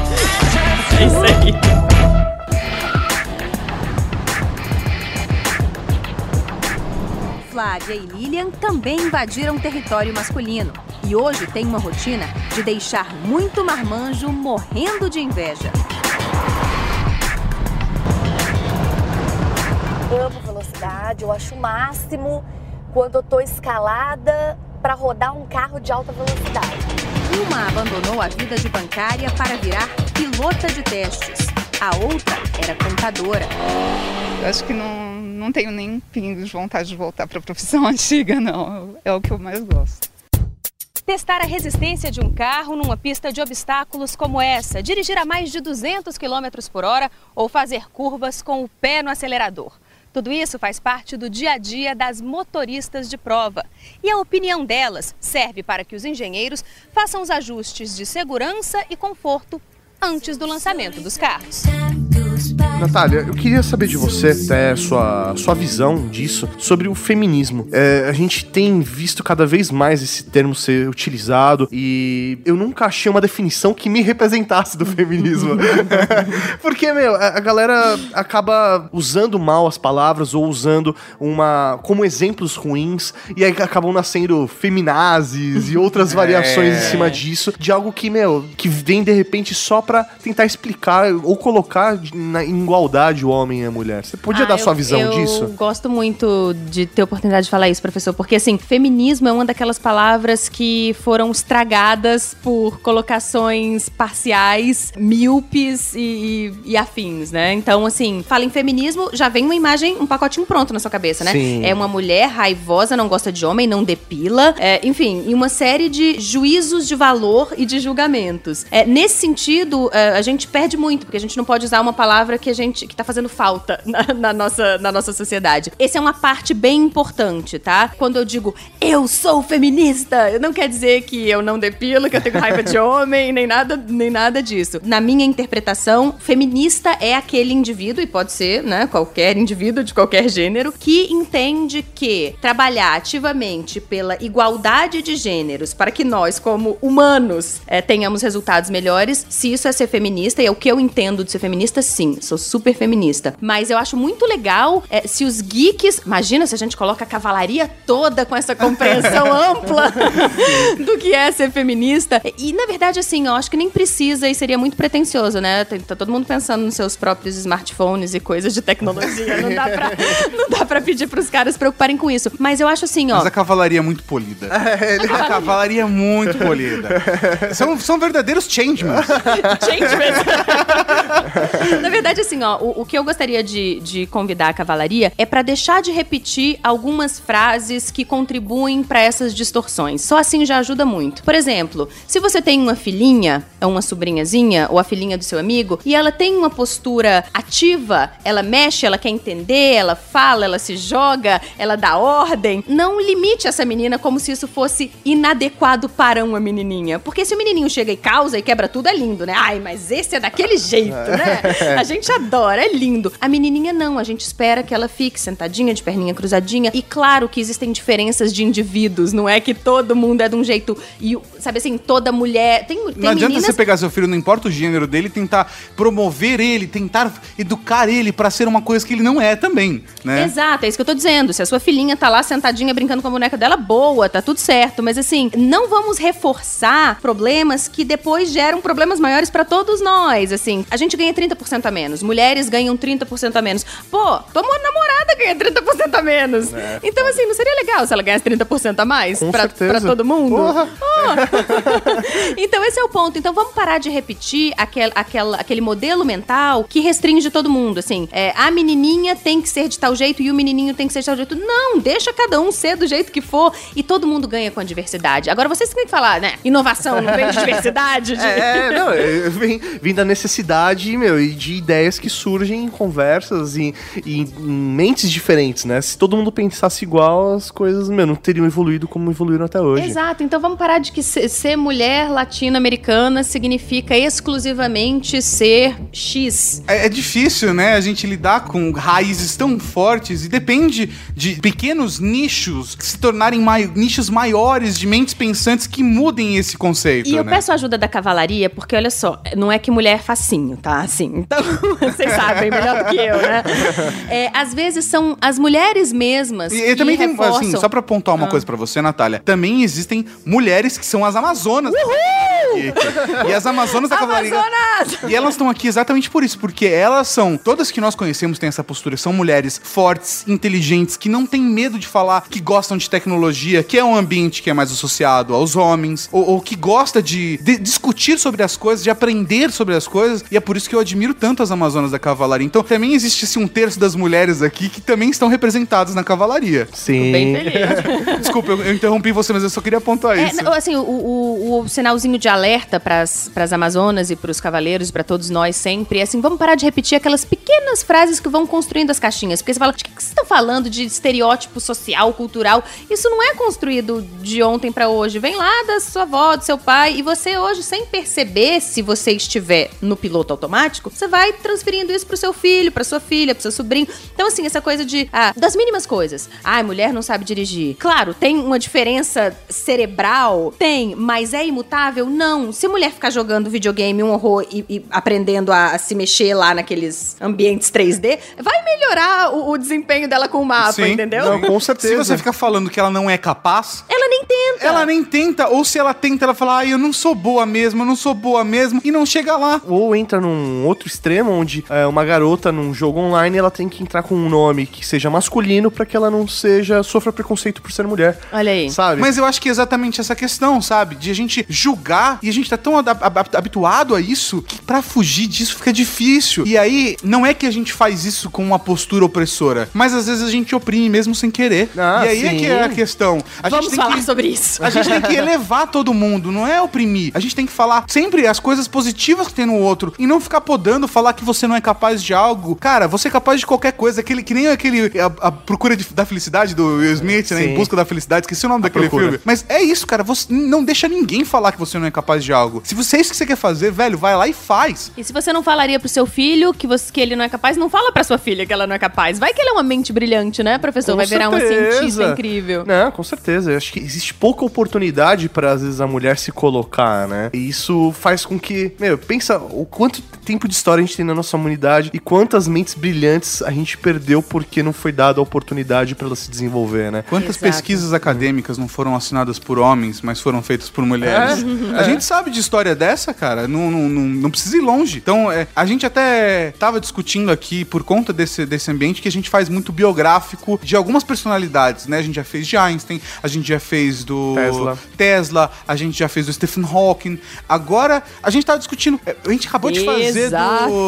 É isso aí. Flávia e Lilian também invadiram território masculino e hoje têm uma rotina de deixar muito marmanjo morrendo de inveja. amo velocidade, eu acho o máximo quando eu tô escalada para rodar um carro de alta velocidade. Uma abandonou a vida de bancária para virar pilota de testes. A outra era contadora. Eu acho que não, não tenho nem pingo de vontade de voltar para a profissão antiga, não. É o que eu mais gosto. Testar a resistência de um carro numa pista de obstáculos como essa, dirigir a mais de 200 km por hora ou fazer curvas com o pé no acelerador. Tudo isso faz parte do dia a dia das motoristas de prova. E a opinião delas serve para que os engenheiros façam os ajustes de segurança e conforto antes do lançamento dos carros. Natália, eu queria saber de você, até sua, sua visão disso, sobre o feminismo. É, a gente tem visto cada vez mais esse termo ser utilizado e eu nunca achei uma definição que me representasse do feminismo. Porque, meu, a, galera acaba usando mal as palavras ou usando uma como exemplos ruins e aí acabam nascendo feminazes e outras variações em cima disso, de algo que, meu, que vem de repente só pra tentar explicar ou colocar de- na igualdade o homem e a mulher. Você podia Ah, dar eu- sua visão eu disso? gosto muito de ter oportunidade de falar isso, professor, porque assim, feminismo é uma daquelas palavras que foram estragadas por colocações parciais, míopes e, e- e afins, né? Então, assim, fala em feminismo, já vem uma imagem, um pacotinho pronto na sua cabeça, né? Sim. É uma mulher raivosa, não gosta de homem, não depila, é, enfim, e uma série de juízos de valor e de julgamentos. É, nesse sentido, é, a gente perde muito, porque a gente não pode usar uma palavra que a gente que tá fazendo falta na, na nossa, na nossa sociedade. Essa é uma parte bem importante, tá? Quando eu digo eu sou feminista, não quer dizer que eu não depilo, que eu tenho raiva de homem, nem nada, nem nada disso. Na minha interpretação, feminista é aquele indivíduo, e pode ser, né, qualquer indivíduo de qualquer gênero, que entende que trabalhar ativamente pela igualdade de gêneros para que nós, como humanos, eh, tenhamos resultados melhores, se isso é ser feminista, e é o que eu entendo de ser feminista, sim, sou super feminista. Mas eu acho muito legal eh, se os geeks. Imagina se a gente coloca a cavalaria toda com essa compreensão ampla do que é ser feminista. E, na verdade, assim, eu acho que nem precisa e seria muito pretencioso, né? Tá, tá todo mundo pensando nos seus próprios smartphones e coisas de tecnologia. Não dá pra, não dá pra pedir pros caras se preocuparem com isso. Mas eu acho assim, ó. Mas a cavalaria é muito polida. A cavalaria é muito polida. São, são verdadeiros changemans. Na verdade, assim, ó, o, o que eu gostaria de, de convidar a cavalaria é pra deixar de repetir algumas frases que contribuem pra essas distorções. Só assim já ajuda muito. Por exemplo, se você tem uma filhinha, uma sobrinhazinha, ou a filhinha do seu amigo, e ela tem uma postura ativa, ela mexe, ela quer entender, ela fala, ela se joga, ela dá ordem, não limite essa menina como se isso fosse inadequado para uma menininha. Porque se o menininho chega e causa e quebra tudo, é lindo, né? Ai, mas esse é daquele jeito, né? A gente adora, é lindo. A menininha não, a gente espera que ela fique sentadinha, de perninha cruzadinha. E claro que existem diferenças de indivíduos, não é que todo mundo é de um jeito. E, sabe assim, toda mulher. Tem, tem Não adianta meninas você pegar seu filho, não importa o gênero dele, tentar promover ele, tentar educar ele pra ser uma coisa que ele não é também, né? Exato, é isso que eu tô dizendo. Se a sua filhinha tá lá sentadinha brincando com a boneca dela, boa, tá tudo certo. Mas assim, não vamos reforçar problemas que depois geram problemas maiores pra todos nós. Assim, a gente ganha 30% a menos, mulheres ganham 30% a menos. Pô, tua namorada ganha 30% a menos. É, então, assim, não seria legal se ela ganhasse 30% a mais Com pra, certeza. pra todo mundo? Porra. Oh. então, esse é o ponto. Então, vamos parar de repetir aquel, aquela, aquele modelo mental que restringe todo mundo. Assim, é, a menininha tem que ser de tal jeito e o menininho tem que ser de tal jeito. Não, deixa cada um ser do jeito que for e todo mundo ganha com a diversidade. Agora, vocês têm que falar, né? Inovação não vem de diversidade? De... É, não, vem, vem da necessidade, meu, e de ideias que surgem em conversas e, e em mentes diferentes, né? Se todo mundo pensasse igual, as coisas, meu, não teriam evoluído como evoluíram até hoje. Exato, então vamos parar de que se- ser mulher latino-americana significa exclusivamente ser X. É, é difícil, né, a gente lidar com raízes tão fortes e depende de pequenos nichos se tornarem mai- nichos maiores de mentes pensantes que mudem esse conceito, E eu né? peço ajuda da cavalaria, porque olha só, não é que mulher é facinho, tá? Assim, então, vocês sabem melhor do que eu, né? É, às vezes são as mulheres mesmas E, e também tem, reforçam... assim, só pra pontuar uma Ah. coisa pra você, Natália, também existem mulheres que são as Amazonas. E, e as Amazonas da Cavalaria. Amazonas! E elas estão aqui exatamente por isso, porque elas são, todas que nós conhecemos têm essa postura, são mulheres fortes, inteligentes, que não têm medo de falar que gostam de tecnologia, que é um ambiente que é mais associado aos homens, ou, ou que gosta de, de discutir sobre as coisas, de aprender sobre as coisas, e é por isso que eu admiro tanto as Amazonas da Cavalaria. Então também existe assim, um terço das mulheres aqui que também estão representadas na Cavalaria. Sim. Bem feliz. Desculpa, eu, eu interrompi você, mas eu só queria apontar É, isso. não, assim, o, o, o sinalzinho de alerta pras, pras Amazonas e pros cavaleiros, pra todos nós sempre, é assim, vamos parar de repetir aquelas pequenas frases que vão construindo as caixinhas. Porque você fala, de que que vocês estão falando de estereótipo social, cultural? Isso não é construído de ontem pra hoje. Vem lá da sua avó, do seu pai, e você hoje, sem perceber, se você estiver no piloto automático, você vai transferindo isso pro seu filho, pra sua filha, pro seu sobrinho. Então, assim, essa coisa de, ah, das mínimas coisas. Ah, mulher não sabe dirigir. Claro, tem uma diferença cerebral? Tem, mas é imutável? Não. Se mulher ficar jogando videogame um horror e, e aprendendo a, se mexer lá naqueles ambientes 3D, vai melhorar o, o desempenho dela com o mapa, entendeu? Se você ficar falando que ela não é capaz, Ela nem tenta. ela nem tenta. Ou se ela tenta, ela fala, ah, eu não sou boa mesmo, eu não sou boa mesmo, e não chega lá. Ou entra num outro extremo, onde é, uma garota num jogo online ela tem que entrar com um nome que seja masculino pra que ela não seja sofra preconceito por ser mulher. Olha aí. Sabe? Mas eu acho que é exatamente essa questão, sabe? De a gente julgar e a gente tá tão habituado a isso que pra fugir disso fica difícil. E aí, não é que a gente faz isso com uma postura opressora, mas às vezes a gente oprime mesmo sem querer. Ah, e aí é sim. que é a questão. A Vamos gente tem falar que... sobre isso. A gente tem que elevar todo mundo, não é oprimir. A gente tem que falar sempre as coisas positivas que tem no outro e não ficar podando falar que você não é capaz de algo. Cara, você é capaz de qualquer coisa. Aquele, que nem aquele. A, a procura de- da felicidade do Will Smith, né? Sim. Em busca da felicidade. Esqueci o nome daquele Procura. filme. Mas é isso, cara. Você não deixa ninguém falar que você não é capaz de algo. Se você é isso que você quer fazer, velho, vai lá e faz. E se você não falaria pro seu filho que, você, que ele não é capaz, não fala pra sua filha que ela não é capaz. Vai que ela é uma mente brilhante, né, professor? Com Vai virar uma certeza. cientista incrível. Não, com certeza. Eu acho que existe pouca oportunidade pra às vezes a mulher se colocar, né? E isso faz com que, meu, pensa o quanto tempo de história a gente na nossa humanidade e quantas mentes brilhantes a gente perdeu porque não foi dada a oportunidade pra ela se desenvolver, né? Quantas Exato. pesquisas acadêmicas não foram assinadas por homens, mas foram feitas por mulheres? É, A é. gente sabe de história dessa, cara. Não, não, não, não precisa ir longe. Então, é, a gente até tava discutindo aqui, por conta desse, desse ambiente, que a gente faz muito biográfico de algumas personalidades, né? A gente já fez de Einstein, a gente já fez do Tesla. Tesla, a gente já fez do Stephen Hawking. Agora, a gente tava discutindo. é, A gente acabou de fazer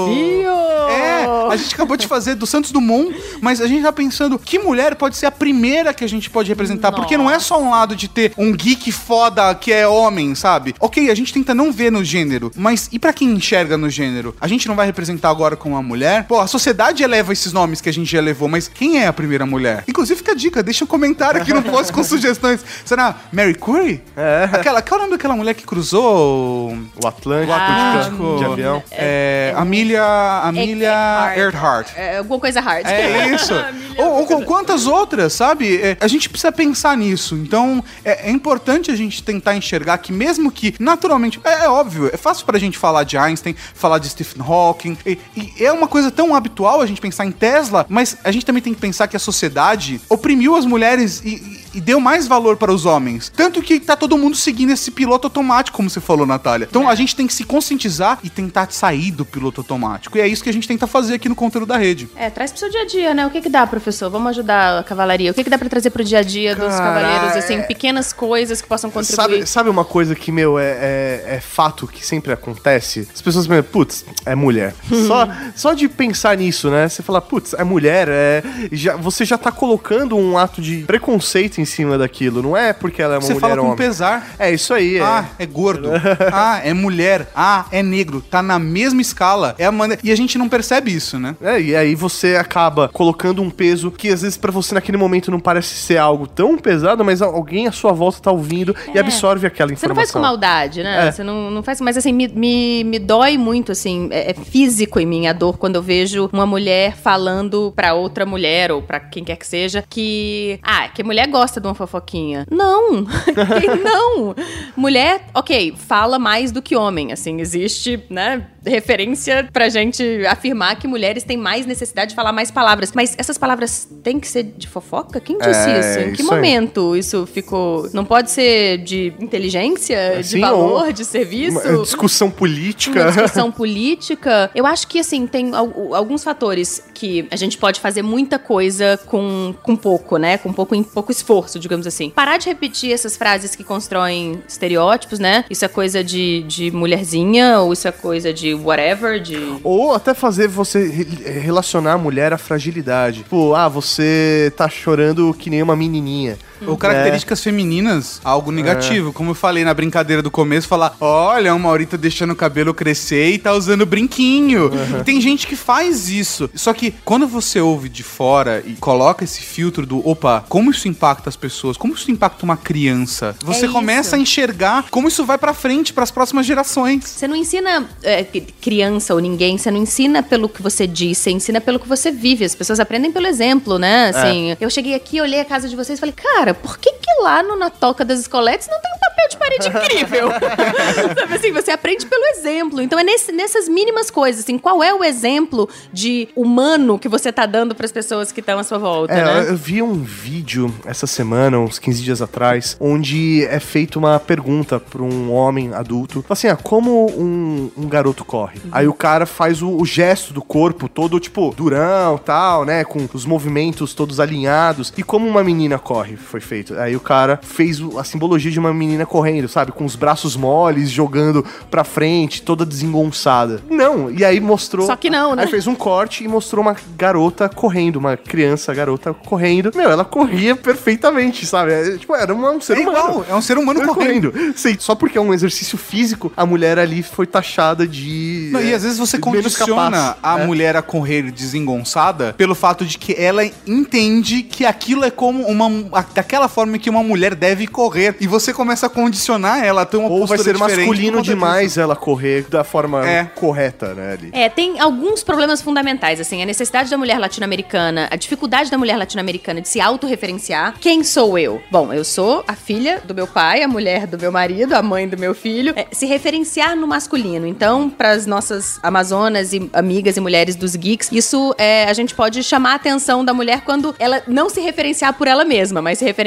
Desafio! É, a gente acabou de fazer do Santos Dumont, mas a gente tá pensando que mulher pode ser a primeira que a gente pode representar. Porque não é só um lado de ter um geek foda que é homem, sabe? Ok, a gente tenta não ver no gênero, mas e pra quem enxerga no gênero? A gente não vai representar agora com uma mulher? Pô, a sociedade eleva esses nomes que a gente já elevou, mas quem é a primeira mulher? Inclusive, fica a dica, deixa um comentário aqui no post com sugestões. Será Mary Curie? É. Aquela, qual é o nome daquela mulher que cruzou O Atlântico, o Atlântico de avião. É, Amelia, Amelia Earhart. É alguma coisa hard. É isso. ou, ou quantas outras, sabe? É, a gente precisa pensar nisso. Então, é, é importante a gente tentar enxergar que mesmo que, naturalmente, é, é óbvio, é fácil pra gente falar de Einstein, falar de Stephen Hawking, e, e é uma coisa tão habitual a gente pensar em Tesla, mas a gente também tem que pensar que a sociedade oprimiu as mulheres e, e- deu mais valor para os homens. Tanto que tá todo mundo seguindo esse piloto automático, como você falou, Natália. Então a gente tem que se conscientizar e tentar sair do piloto automático. E é isso que a gente tenta fazer aqui no conteúdo da rede. É, traz pro seu dia a dia, né? O que que dá, professor? Vamos ajudar a cavalaria. O que que dá pra trazer pro dia a dia dos Cara, cavaleiros, é- assim, pequenas coisas que possam contribuir? Sabe, sabe uma coisa que, meu, é, é, é fato que sempre acontece? As pessoas pensam, putz, é mulher. só, só de pensar nisso, né? Você fala, putz, é mulher, é. Já, você já tá colocando um ato de preconceito em cima daquilo. Não é porque ela é uma Você mulher fala com homem. pesar. É isso aí. é. Ah, é gordo. ah, é mulher. Ah, é negro. Tá na mesma escala. É a maneira... E a gente não percebe isso, né? É, e aí você acaba colocando um peso que às vezes pra você naquele momento não parece ser algo tão pesado, mas alguém à sua volta tá ouvindo e É. absorve aquela Você informação. não faz com maldade, né? É. Você não, não faz. Mas assim, me, me, me dói muito, assim. É, é físico em mim a dor quando eu vejo uma mulher falando pra outra mulher, ou pra quem quer que seja, que. Ah, que mulher gosta de uma fofoquinha. Não! não! Mulher, ok, fala mais do que homem. Assim, existe, né? Referência pra gente afirmar que mulheres têm mais necessidade de falar mais palavras. Mas essas palavras têm que ser de fofoca? Quem disse É, isso? Em que isso aí. momento isso ficou. Não pode ser de inteligência, de Assim, valor, ou de serviço? Uma discussão política. Uma discussão política. Eu acho que, assim, tem al- alguns fatores que a gente pode fazer muita coisa com, com pouco, né? Com pouco, em pouco esforço, digamos assim. Parar de repetir essas frases que constroem estereótipos, né? Isso é coisa de, de mulherzinha, ou isso é coisa de whatever, de... Ou até fazer você re- relacionar a mulher à fragilidade. Tipo, ah, você tá chorando que nem uma menininha. Ou características femininas, algo negativo. Como eu falei na brincadeira do começo, falar: olha, o Mauri tá deixando o cabelo crescer e tá usando brinquinho. E tem gente que faz isso. Só que quando você ouve de fora e coloca esse filtro do opa, como isso impacta as pessoas, como isso impacta uma criança, você É começa isso. a enxergar como isso vai pra frente, pras próximas gerações. Você não ensina é, criança ou ninguém, você não ensina pelo que você diz, você ensina pelo que você vive. As pessoas aprendem pelo exemplo, né? Assim, eu cheguei aqui, olhei a casa de vocês e falei, cara, por que que lá no, na toca das escoletes não tem um papel de parede incrível? Sabe assim, você aprende pelo exemplo. Então é nesse- nessas mínimas coisas, assim, qual é o exemplo de humano que você tá dando pras pessoas que estão à sua volta, É, né? eu vi um vídeo essa semana, uns 15 dias atrás, onde é feita uma pergunta pra um homem adulto. Assim, ah, como um, um garoto corre? Aí o cara faz o, o gesto do corpo todo, tipo, durão, tal, né? Com os movimentos todos alinhados. E como uma menina corre, foi feito. Aí o cara fez a simbologia de uma menina correndo, sabe? Com os braços moles, jogando pra frente, toda desengonçada. Não, e aí mostrou... Só que não, né? Aí fez um corte e mostrou uma garota correndo, uma criança, garota correndo. Meu, ela corria perfeitamente, sabe? É, tipo, era um, um ser É humano. igual, é um ser humano correndo. Sim, só porque é um exercício físico, a mulher ali foi taxada de. Não, e é, às vezes você condiciona capaz. a É. mulher a correr desengonçada pelo fato de que ela entende que aquilo é como uma. a- daquela forma que uma mulher deve correr. E você começa a condicionar ela a ter uma Ou vai ser masculino demais ela correr da forma É. correta, né? Ali. É, tem alguns problemas fundamentais, assim, a necessidade da mulher latino-americana, a dificuldade da mulher latino-americana de se autorreferenciar. Quem sou eu? Bom, eu sou a filha do meu pai, a mulher do meu marido, a mãe do meu filho. É, se referenciar no masculino. Então, para as nossas amazonas e amigas e mulheres dos geeks, isso é, a gente pode chamar a atenção da mulher quando ela não se referenciar por ela mesma, mas se referenciar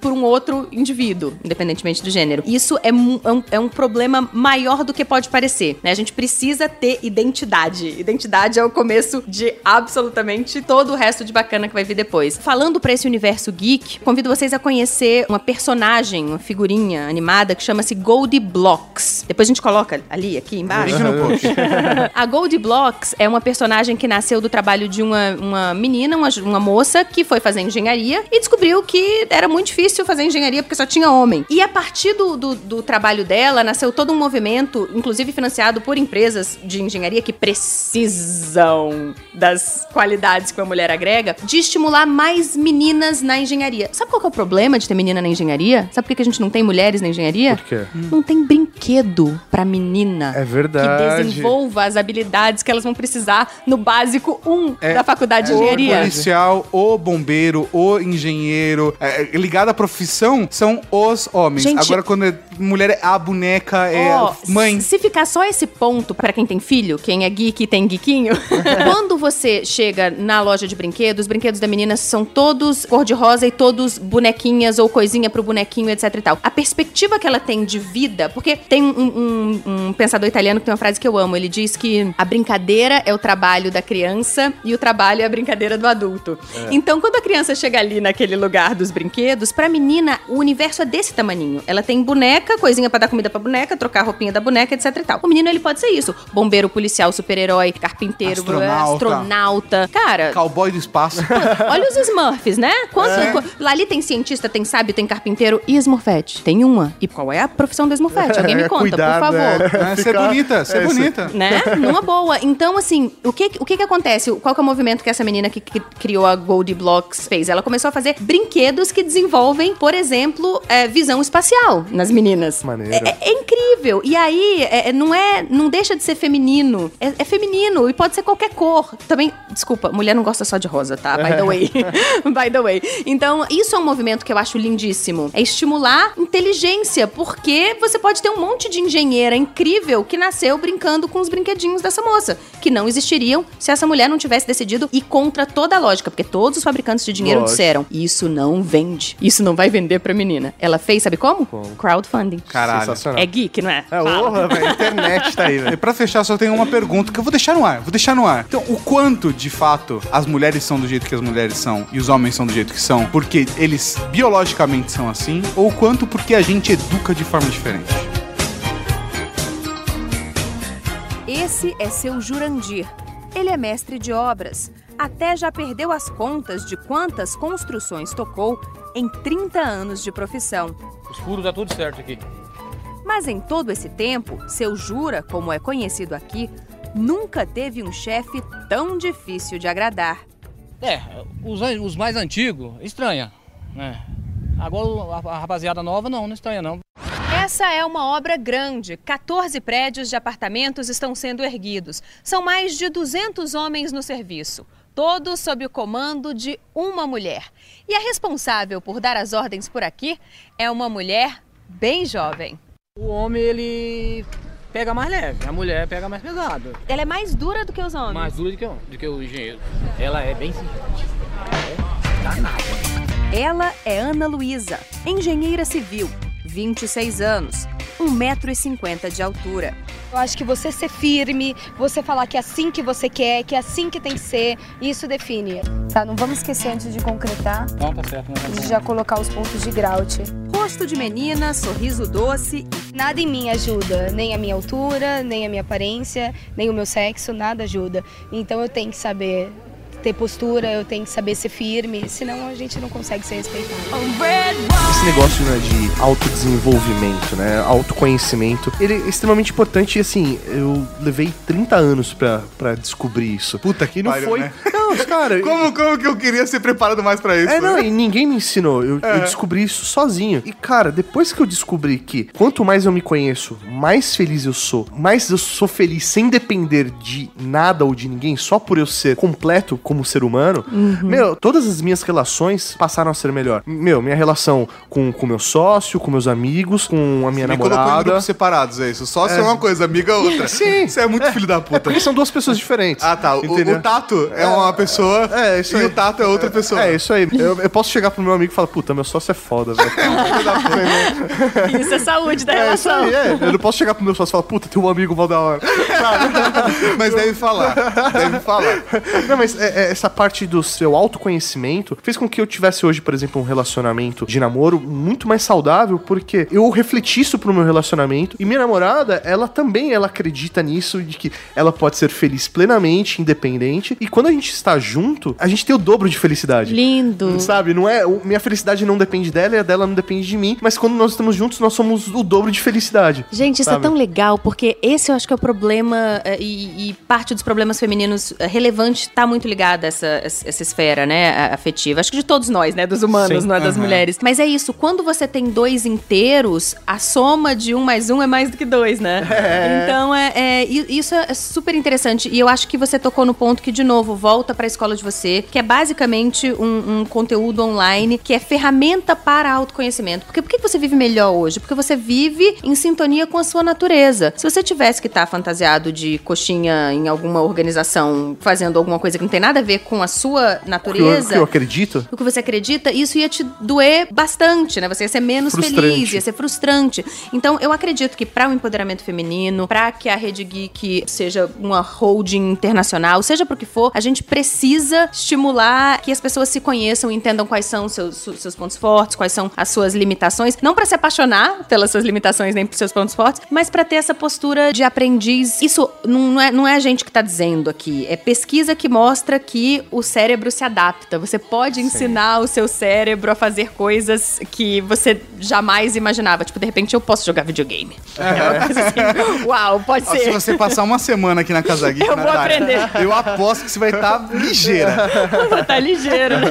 por um outro indivíduo, independentemente do gênero. Isso é, é um, é um problema maior do que pode parecer, né? A gente precisa ter identidade. Identidade é o começo de absolutamente todo o resto de bacana que vai vir depois. Falando pra esse universo geek, convido vocês a conhecer uma personagem, uma figurinha animada que chama-se Goldie Blocks. Depois a gente coloca ali, aqui embaixo. A Goldie Blocks é uma personagem que nasceu do trabalho de uma, uma menina, uma, uma moça, que foi fazer engenharia e descobriu que era muito difícil fazer engenharia porque só tinha homem. E a partir do, do, do trabalho dela, nasceu todo um movimento, inclusive financiado por empresas de engenharia que precisam das qualidades que uma mulher agrega, de estimular mais meninas na engenharia. Sabe qual que é o problema de ter menina na engenharia? Sabe por que que a gente não tem mulheres na engenharia? Por quê? Não tem brinquedo pra menina É que verdade. desenvolva as habilidades que elas vão precisar no básico 1 É, da faculdade de O engenharia. policial, o bombeiro, o engenheiro, é, é, ligado à profissão, são os homens. Gente- Agora, quando é mulher, é a boneca, é a mãe. Se ficar só esse ponto pra quem tem filho, quem é geek e tem geekinho, quando você chega na loja de brinquedos, os brinquedos da menina são todos cor-de-rosa e todos bonequinhas ou coisinha pro bonequinho, etc e tal. A perspectiva que ela tem de vida, porque tem um, um- um pensador italiano que tem uma frase que eu amo, ele diz que a brincadeira é o trabalho da criança e o trabalho é a brincadeira do adulto. Então, quando a criança chega ali naquele lugar dos brinquedos, pra menina, o universo é desse tamaninho. Ela tem boneca, coisinha pra dar comida pra boneca, trocar a roupinha da boneca, etc e tal. O menino, ele pode ser isso. Bombeiro, policial, super-herói, carpinteiro, Astronauta. astronauta. Cara, Cowboy do espaço. Olha os Smurfs, né? Quanto, É. qu- Lá ali tem cientista, tem sábio, tem carpinteiro e Smurfette. Tem uma. E qual é a profissão do Smurfette? Alguém me É, conta, cuidado, por favor. é. É, ser bonita, ser é, bonita. Né? Numa boa. Então, assim, o que, o que que acontece? Qual que é o movimento que essa menina que, que criou a Goldie Blocks fez? Ela começou a fazer brinquedos que desenvolvem, por exemplo, é, visão espacial nas meninas. Maneiro. É, é incrível. E aí, é- é- não é, não deixa de ser feminino. É, é feminino e pode ser qualquer cor. Também, desculpa, mulher não gosta só de rosa, tá? By the way. By the way. Então, isso é um movimento que eu acho lindíssimo. É estimular inteligência, porque você pode ter um monte de engenheira incrível que nasceu brincando com os brinquedinhos dessa moça, que não existiriam se essa mulher não tivesse decidido ir contra toda a lógica, porque todos os fabricantes de dinheiro Lógico. disseram: isso não vende. Isso não vai vender pra menina. Ela fez, sabe como? Crowdfunding. Caralho. Sensacional. É geek, não é? É, honra, velho. A internet tá aí, E velho. pra fechar, só tenho uma pergunta que eu vou deixar no ar. Vou deixar no ar. Então, o quanto, de fato, as mulheres são do jeito que as mulheres são e os homens são do jeito que são, porque eles biologicamente são assim, ou o quanto porque a gente educa de forma diferente? Esse é seu Jurandir. Ele é mestre de obras. Até já perdeu as contas de quantas construções tocou em 30 anos de profissão. Os furos tá tudo certo aqui. Mas em todo esse tempo, seu Jura, como é conhecido aqui, nunca teve um chefe tão difícil de agradar. É, os, os mais antigos, estranha, né? Agora a, a rapaziada nova não, não estranha não. Essa é uma obra grande. 14 prédios de apartamentos estão sendo erguidos. São mais de 200 homens no serviço, todos sob o comando de uma mulher. E a responsável por dar as ordens por aqui é uma mulher bem jovem. O homem, ele pega mais leve, a mulher pega mais pesado. Ela é mais dura do que os homens? Mais dura do que, o- do que o engenheiro. Ela é bem simples. É danada. Ela é Ana Luísa, engenheira civil, 26 anos, 1,50m de altura. Eu acho que você ser firme, você falar que é assim que você quer, que é assim que tem que ser, isso define. Tá, não vamos esquecer antes de concretar, Não, tá certo. Não, tá de certo. já colocar os pontos de grout. Rosto de menina, sorriso doce. Nada em mim ajuda, nem a minha altura, nem a minha aparência, nem o meu sexo, nada ajuda. Então eu tenho que saber ter postura, eu tenho que saber ser firme, senão a gente não consegue ser respeitado. Esse negócio né, de autodesenvolvimento, né, autoconhecimento, ele é extremamente importante e assim, eu levei 30 anos pra, pra descobrir isso. Puta que não foi. né? Não, cara. Como, como que eu queria ser preparado mais pra isso? É, não, e ninguém me ensinou. Eu, eu É. descobri isso sozinho. E, cara, depois que eu descobri que quanto mais eu me conheço, mais feliz eu sou, mais eu sou feliz sem depender de nada ou de ninguém, só por eu ser completo como ser humano, meu, todas as minhas relações passaram a ser melhor. Meu, minha relação com o meu sócio, com meus amigos, com a minha Me colocou em namorada. grupos separados, é isso. Sócio é, É. uma coisa, amiga é outra. Sim. Você é muito filho da puta. Porque são duas pessoas diferentes. Ah, tá. O, o Tato é uma pessoa É, isso e aí. o Tato é outra pessoa. É, isso aí. Eu, eu posso chegar pro meu amigo e falar, puta, meu sócio é foda, velho. Isso é saúde da É, isso relação. aí, é. Eu não posso chegar pro meu sócio e falar, puta, tem um amigo mal da hora. Mas deve falar. Deve falar. Não, mas é- é essa parte do seu autoconhecimento fez com que eu tivesse hoje, por exemplo, um relacionamento de namoro muito mais saudável, porque eu refleti isso pro meu relacionamento e minha namorada, ela também, ela acredita nisso, de que ela pode ser feliz plenamente, independente, e quando a gente está junto, a gente tem o dobro de felicidade. Lindo. Sabe, não é, minha felicidade não depende dela e a dela não depende de mim, mas quando nós estamos juntos, nós somos o dobro de felicidade. Gente, isso sabe? é tão legal, porque esse eu acho que é o problema, eh, e, e parte dos problemas femininos eh, relevante tá muito ligada a essa, essa esfera, né, afetiva. Acho que de todos nós, né, dos humanos, Sim. não é das mulheres. Mas é isso, quando você tem dois inteiros, a soma de um mais um é mais do que dois, né? É. Então, é, é- isso é super interessante. E eu acho que você tocou no ponto que, de novo, volta pra escola de você, que é basicamente um, um conteúdo online que é ferramenta para autoconhecimento. Porque por que você vive melhor hoje? Porque você vive em sintonia com a sua natureza. Se você tivesse que estar fantasiado de coxinha em alguma organização, fazendo alguma coisa que não tem nada a ver com a sua O que eu, natureza. o que eu acredito o que você acredita, isso ia te doer bastante, né? Você ia ser menos Frustrante. feliz, ia ser frustrante. Então, eu acredito que para o empoderamento feminino, para que a Rede Geek seja uma holding internacional, seja pro que for, a gente precisa estimular que as pessoas se conheçam e entendam quais são os seus, seus pontos fortes, quais são as suas limitações, não para se apaixonar pelas suas limitações nem pelos seus pontos fortes, mas para ter essa postura de aprendiz. Isso não é, não é a gente que tá dizendo aqui, é pesquisa que mostra que o cérebro se adapta. Você pode ensinar o seu cérebro a fazer coisas que você jamais imaginava. Tipo, de repente eu posso jogar videogame. É uma coisa assim, uau, pode ser. Se você passar uma semana aqui na Casa Geek, Eu vou Natália, aprender. Eu aposto que você vai estar ligeira. tá ligeiro, né?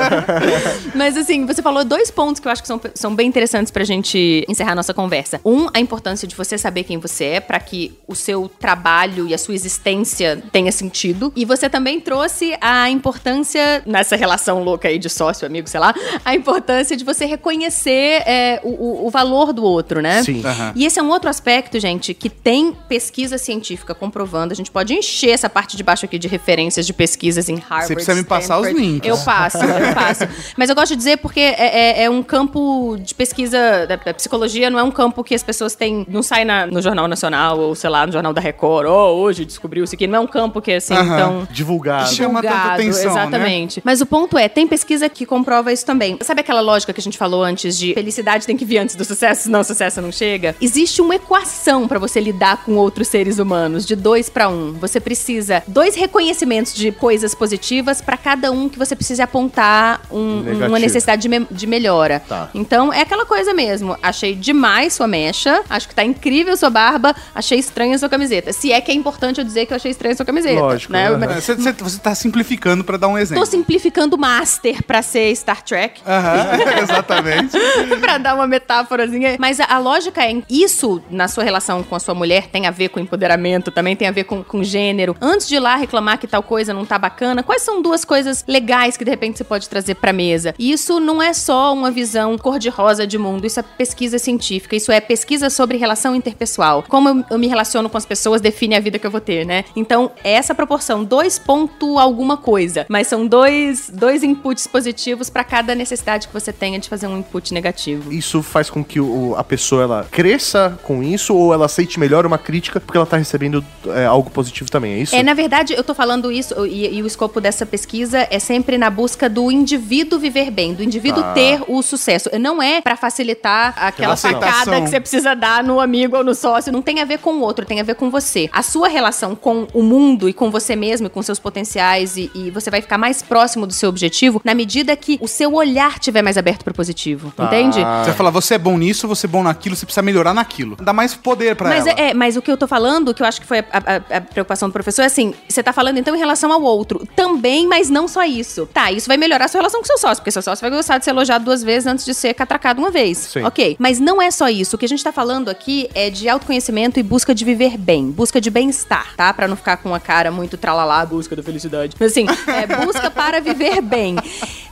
Mas assim, você falou dois pontos que eu acho que são, são bem interessantes pra gente encerrar nossa conversa. Um, a importância de você saber quem você é para que o seu trabalho e a sua existência tenha sentido. E você também trouxe a importância, nessa relação louca aí de sócio, amigo, sei lá, a importância de você reconhecer é, o, o- valor do outro, né? Sim. Aham. E esse é um outro aspecto, gente, que tem pesquisa científica comprovando. A gente pode encher essa parte de baixo aqui de referências de pesquisas em Harvard. Você precisa me passar os Stanford. links. Eu passo, eu passo. Mas eu gosto de dizer porque é, é- é um campo de pesquisa da, da psicologia, não é um campo que as pessoas têm. Não sai na- no Jornal Nacional ou, sei lá, no Jornal da Record. Oh, hoje descobriu-se que não é um campo que é assim, Aham. tão. divulgado. Chama tanta atenção, né? Exatamente. Mas o ponto é, tem pesquisa que comprova isso também. Sabe aquela lógica que a gente falou antes de felicidade tem que vir antes do sucesso, senão o sucesso não chega? Existe uma equação pra você lidar com outros seres humanos, de dois pra um. Você precisa dois reconhecimentos de coisas positivas positivas pra cada um que você precisa apontar um- uma necessidade de, me- de melhora. Tá. Então é aquela coisa mesmo. Achei demais sua mecha, acho que tá incrível sua barba, achei estranha sua camiseta. Se é que é importante eu dizer que eu achei estranha sua camiseta. Lógico. né? É, Você, você, você tá simplificando pra dar um exemplo. Tô simplificando Master pra ser Star Trek. Aham, exatamente. pra dar uma metáforazinha. Mas a, a lógica é, isso na sua relação com a sua mulher tem a ver com empoderamento, também tem a ver com, com gênero. Antes de ir lá reclamar que tal coisa não tá bacana, quais são duas coisas legais que de repente você pode trazer pra mesa? E isso não é só uma visão cor-de-rosa de mundo, isso é pesquisa científica, isso é pesquisa sobre relação interpessoal. Como eu, me relaciono com as pessoas define a vida que eu vou ter, né? Então, essa proporção, dois ponto alguma coisa, mas são dois, dois inputs positivos pra cada necessidade que você tenha de fazer um input negativo. Isso faz com que o- a pessoa ela cresça com isso ou ela aceite melhor uma crítica porque ela tá recebendo é, algo positivo também, é isso? É, na verdade, eu tô falando isso, e, e o escopo dessa pesquisa é sempre na busca do indivíduo viver bem, do indivíduo Tá. ter o sucesso. Não é pra facilitar aquela facada que você precisa dar no amigo ou no sócio. Não tem a ver com o outro, tem a ver com você. A sua relação com o mundo e com você mesmo e com seus potenciais e, e você vai ficar mais próximo do seu objetivo na medida que o seu olhar tiver mais aberto pro positivo. Tá. Entende? Você vai falar, você é bom nisso, você é bom naquilo, você precisa melhorar naquilo. Dá mais poder pra Mas, ela. é, é, mas o que eu tô falando, que eu acho que foi a, a- a preocupação do professor, é assim: você tá falando então em relação ao outro. Também, mas não só isso. Tá, isso vai melhorar a sua relação com seu sócio, porque seu sócio vai gostar de ser elogiado duas vezes antes de ser catracado uma vez. Sim. Ok. Mas não é só isso. O que a gente tá falando aqui é de autoconhecimento e busca de viver bem, busca de bem-estar, tá? Pra não ficar com a cara muito tralalá, busca da felicidade. Mas assim, é busca para viver bem.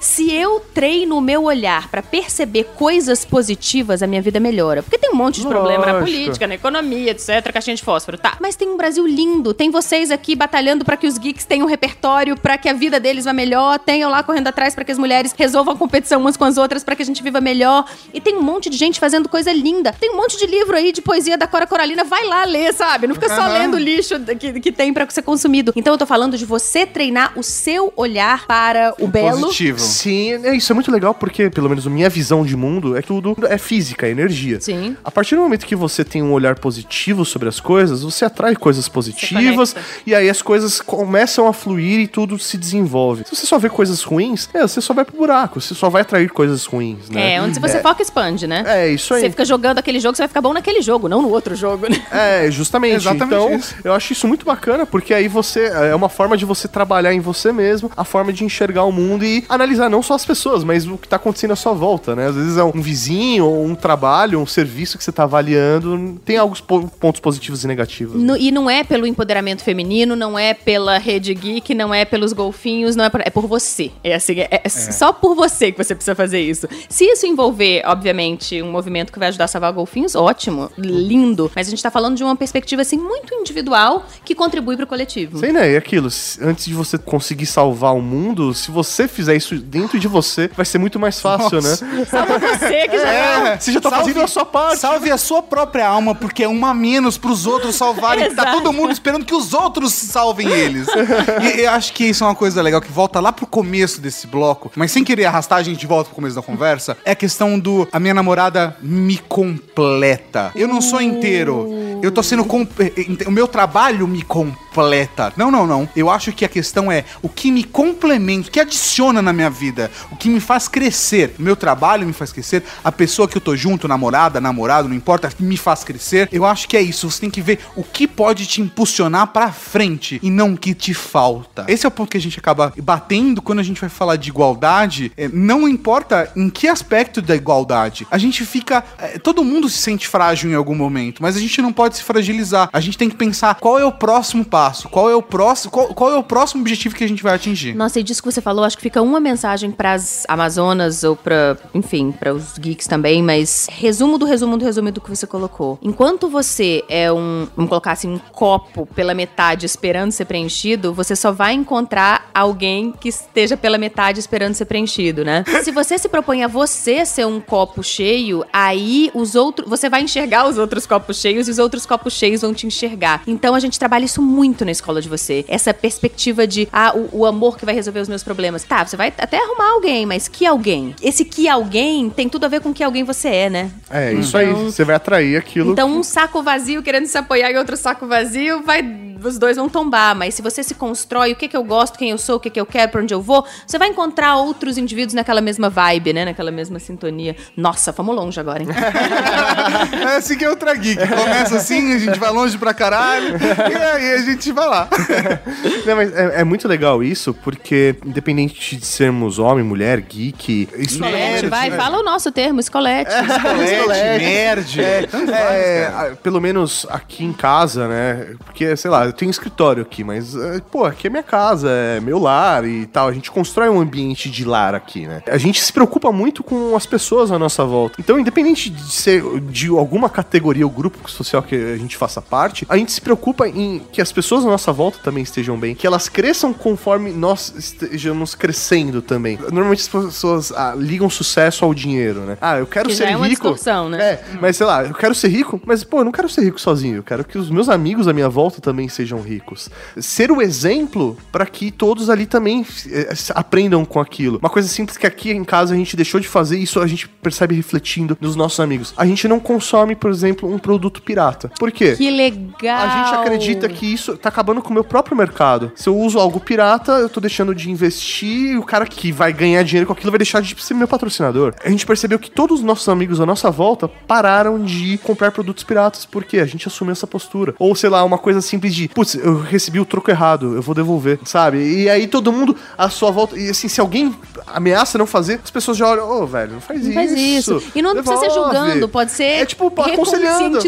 Se eu treino o meu olhar pra perceber coisas positivas, a minha vida melhora. Porque tem um monte de problema na Lógico. política, na economia, etc, caixinha de fósforo, tá. Mas tem um Brasil lindo, tem vocês aqui batalhando pra que os geeks tenham um repertório, pra que a vida deles vá melhor, tenham lá correndo atrás pra que as mulheres resolvam a competição umas com as outras, pra que a gente viva melhor. E tem um monte de gente fazendo coisa linda. Tem um monte de livro aí de poesia da Cora Coralina, vai lá ler, sabe? Não fica só Aham. lendo lixo que, que tem pra ser consumido. Então eu tô falando de você treinar o seu olhar para o belo. Positivo. Sim, é, isso é muito legal porque, pelo menos a minha visão de mundo, é tudo é física, é energia. Sim. A partir do momento que você tem um olhar positivo sobre as coisas, você atrai coisas positivas e aí as coisas começam a fluir e tudo se desenvolve. Se você só vê coisas ruins, é, você só vai pro buraco, você só vai atrair coisas ruins, né? É, onde você foca, expande, né? É, isso aí. Você fica jogando aquele jogo, você vai ficar bom naquele jogo, não no outro jogo, né? É, justamente. Exatamente então, isso. eu acho isso muito bacana, porque aí você. É uma forma de você trabalhar em você mesmo, a forma de enxergar o mundo e analisar não só as pessoas, mas o que tá acontecendo à sua volta, né? Às vezes é um vizinho, ou um trabalho, um serviço que você tá avaliando. Tem alguns po- pontos positivos e negativos. No- e não é pelo empoderamento feminino, não é pela rede geek, não é pelos golfinhos, não é por, é por você. É assim, é, é só por você que você precisa fazer isso. Se isso envolver, obviamente, um movimento que vai ajudar a salvar golfinhos, ótimo, lindo. Mas a gente tá falando de uma perspectiva, assim, muito individual que contribui pro coletivo. Sei, né? E aquilo, antes de você conseguir salvar o mundo, se você fizer isso dentro de você, vai ser muito mais fácil, Nossa. né? Salva você que já É, Você já tá salve- fazendo a sua parte. Salve a sua própria alma, porque é uma a menos pros outros salvarem. tá todo mundo esperando que os outros salvem eles. e eu acho que isso é uma coisa legal, que volta lá pro começo desse bloco, mas sem querer arrastar a gente de volta pro começo da conversa, é a questão do a minha namorada me completa. Eu não sou inteiro. Eu tô sendo. com- eh, O meu trabalho me completa. Não, não, não. Eu acho que a questão é o que me complementa, o que adiciona na minha vida, o que me faz crescer. O meu trabalho me faz crescer, a pessoa que eu tô junto, namorada, namorado, não importa, me faz crescer. Eu acho que é isso. Você tem que ver o que pode te impulsionar pra frente e não o que te falta. Esse é o ponto que a gente acaba batendo quando a gente vai falar de igualdade. É, não importa em que aspecto da igualdade. A gente fica. todo mundo se sente frágil em algum momento, mas a gente não pode se fragilizar. A gente tem que pensar qual é o próximo passo, qual é o próximo, qual, qual é o próximo objetivo que a gente vai atingir. Nossa, e disso que você falou, acho que fica uma mensagem pras Amazonas ou pra, enfim, para os geeks também, mas resumo do resumo do resumo do que você colocou. Enquanto você é um, vamos colocar assim, um copo pela metade esperando ser preenchido, você só vai encontrar alguém que esteja pela metade esperando ser preenchido, né? Se você se propõe a você ser um copo cheio, aí os outros, você vai enxergar os outros copos cheios e os outros copos cheios vão te enxergar. Então a gente trabalha isso muito na escola de você. Essa perspectiva de, ah, o, o amor que vai resolver os meus problemas. Tá, você vai até arrumar alguém, mas que alguém? Esse que alguém tem tudo a ver com que alguém você é, né? É, isso aí. Você vai atrair aquilo. Então um saco vazio querendo se apoiar em outro saco vazio vai os dois vão tombar, mas se você se constrói, o que que eu gosto, quem eu sou, o que que eu quero, pra onde eu vou, você vai encontrar outros indivíduos naquela mesma vibe, né? Naquela mesma sintonia. Nossa, fomos longe agora, hein? É assim que é o Geek. Começa assim, a gente vai longe pra caralho, e aí a gente vai lá. Não, mas é, é muito legal isso, porque independente de sermos homem, mulher, geek, Escolete, vai, é. fala o nosso termo, escolete. Escolete, nerd, É, é, pelo menos aqui em casa, né? Porque, sei lá, eu tenho escritório aqui, mas, é, pô, aqui é minha casa, é meu lar e tal. A gente constrói um ambiente de lar aqui, né? A gente se preocupa muito com as pessoas à nossa volta. Então, independente de ser de alguma categoria ou grupo social que a gente faça parte, a gente se preocupa em que as pessoas à nossa volta também estejam bem, que elas cresçam conforme nós estejamos crescendo também. Normalmente as pessoas ah, ligam sucesso ao dinheiro, né? Ah, eu quero Que ser é rico. né? É, mas sei lá, eu quero ser rico, mas pô, eu não quero ser rico sozinho. Eu quero que os meus amigos à minha volta também sejam ricos. Ser o exemplo para que todos ali também eh, aprendam com aquilo. Uma coisa simples que aqui em casa a gente deixou de fazer, isso a gente percebe refletindo nos nossos amigos. A gente não consome, por exemplo, um produto pirata. Por quê? Que legal. A gente acredita que isso tá acabando com o meu próprio mercado. Se eu uso algo pirata, eu tô deixando de investir e o cara que vai ganhar dinheiro com aquilo vai deixar de ser meu patrocinador. A gente percebeu que todos os nossos amigos à nossa volta pararam de comprar produtos piratas porque a gente assumiu essa postura. Ou sei lá, uma coisa simples de, putz, eu recebi o troco errado, eu vou devolver, sabe? E aí todo mundo à sua volta, e assim, se alguém ameaça não fazer, as pessoas já olham, ô, velho, não faz Não isso. faz isso. E não precisa ser devolve." julgando, pode ser É tipo, aconselhando.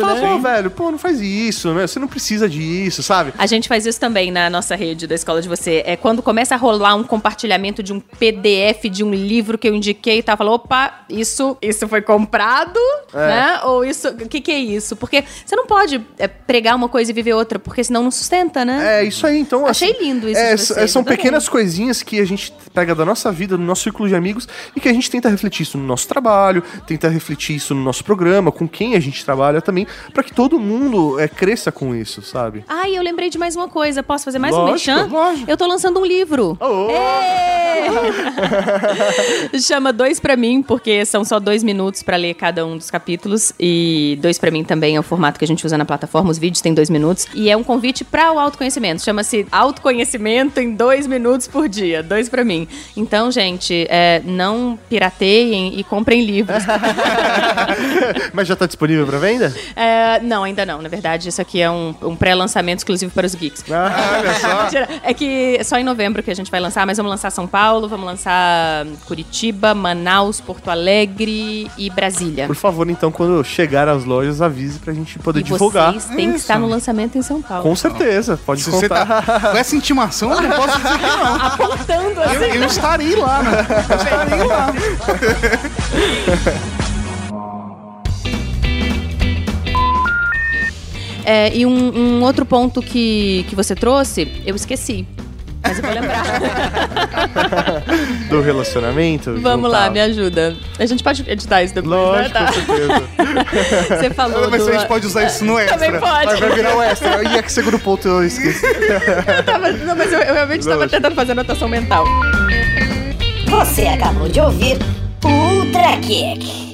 Fala, né? pô, velho, pô, não faz isso, né? Você não precisa disso, sabe? A gente faz isso também na nossa rede da escola de você. É quando começa a rolar um compartilhamento de um PDF de um livro que eu indiquei e tal, falou, opa, isso, isso foi comprado, É. né? Ou isso, o que que é isso? Porque você não pode é, pregar uma coisa e viver outra, porque senão não sustenta, né? É, isso aí, então. Achei assim, lindo isso é, vocês, São pequenas coisinhas que a gente pega da nossa vida, do nosso círculo de amigos, e que a gente tenta refletir isso no nosso trabalho, tenta refletir isso no nosso programa, com quem a gente trabalha também, pra que todo mundo é, cresça com isso, sabe? Ai, eu lembrei de mais uma coisa. Posso fazer mais Lógico, um merchan? Eu tô lançando um livro. Ê! Chama Dois Pra Mim, porque são só dois minutos pra ler cada um dos capítulos. E Dois Pra Mim também é o formato que a gente usa na plataforma. Os vídeos têm dois minutos. E é um convite para o autoconhecimento. Chama-se Autoconhecimento em dois minutos por dia. Dois Pra Mim. Então, gente, é, não pirateiem e comprem livros. Mas já tá disponível pra venda? É, não, ainda não. Na verdade, isso aqui é um, um pré-lançamento exclusivo para os geeks. Ah, olha só. É que é só em novembro que a gente vai lançar, mas vamos lançar São Paulo, vamos lançar Curitiba, Manaus, Porto Alegre e Brasília. Por favor, então, quando chegar às lojas, avise pra gente poder E divulgar. vocês têm que estar no lançamento em São Com certeza, pode Se você contar. tá com essa intimação, eu não posso dizer que não. Apontando assim. Eu, eu estarei lá, né? Eu estarei lá. É, e um, um outro ponto que, que você trouxe, eu esqueci. Mas eu vou lembrar. Do relacionamento. Vamos lá, me ajuda. A gente pode editar isso depois, Lógico, né? com certeza. Você falou Mas do... a gente pode usar isso no extra. Também pode. Vai, vai virar o extra. E é que segundo ponto eu esqueci. Eu tava- não, mas eu, eu realmente estava tentando fazer anotação mental. Você acabou de ouvir Ultra Kick.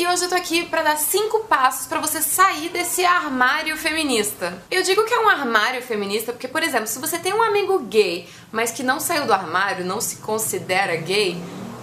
E hoje eu tô aqui pra dar cinco passos pra você sair desse armário feminista. Eu digo que é um armário feminista porque, por exemplo, se você tem um amigo gay, mas que não saiu do armário, não se considera gay,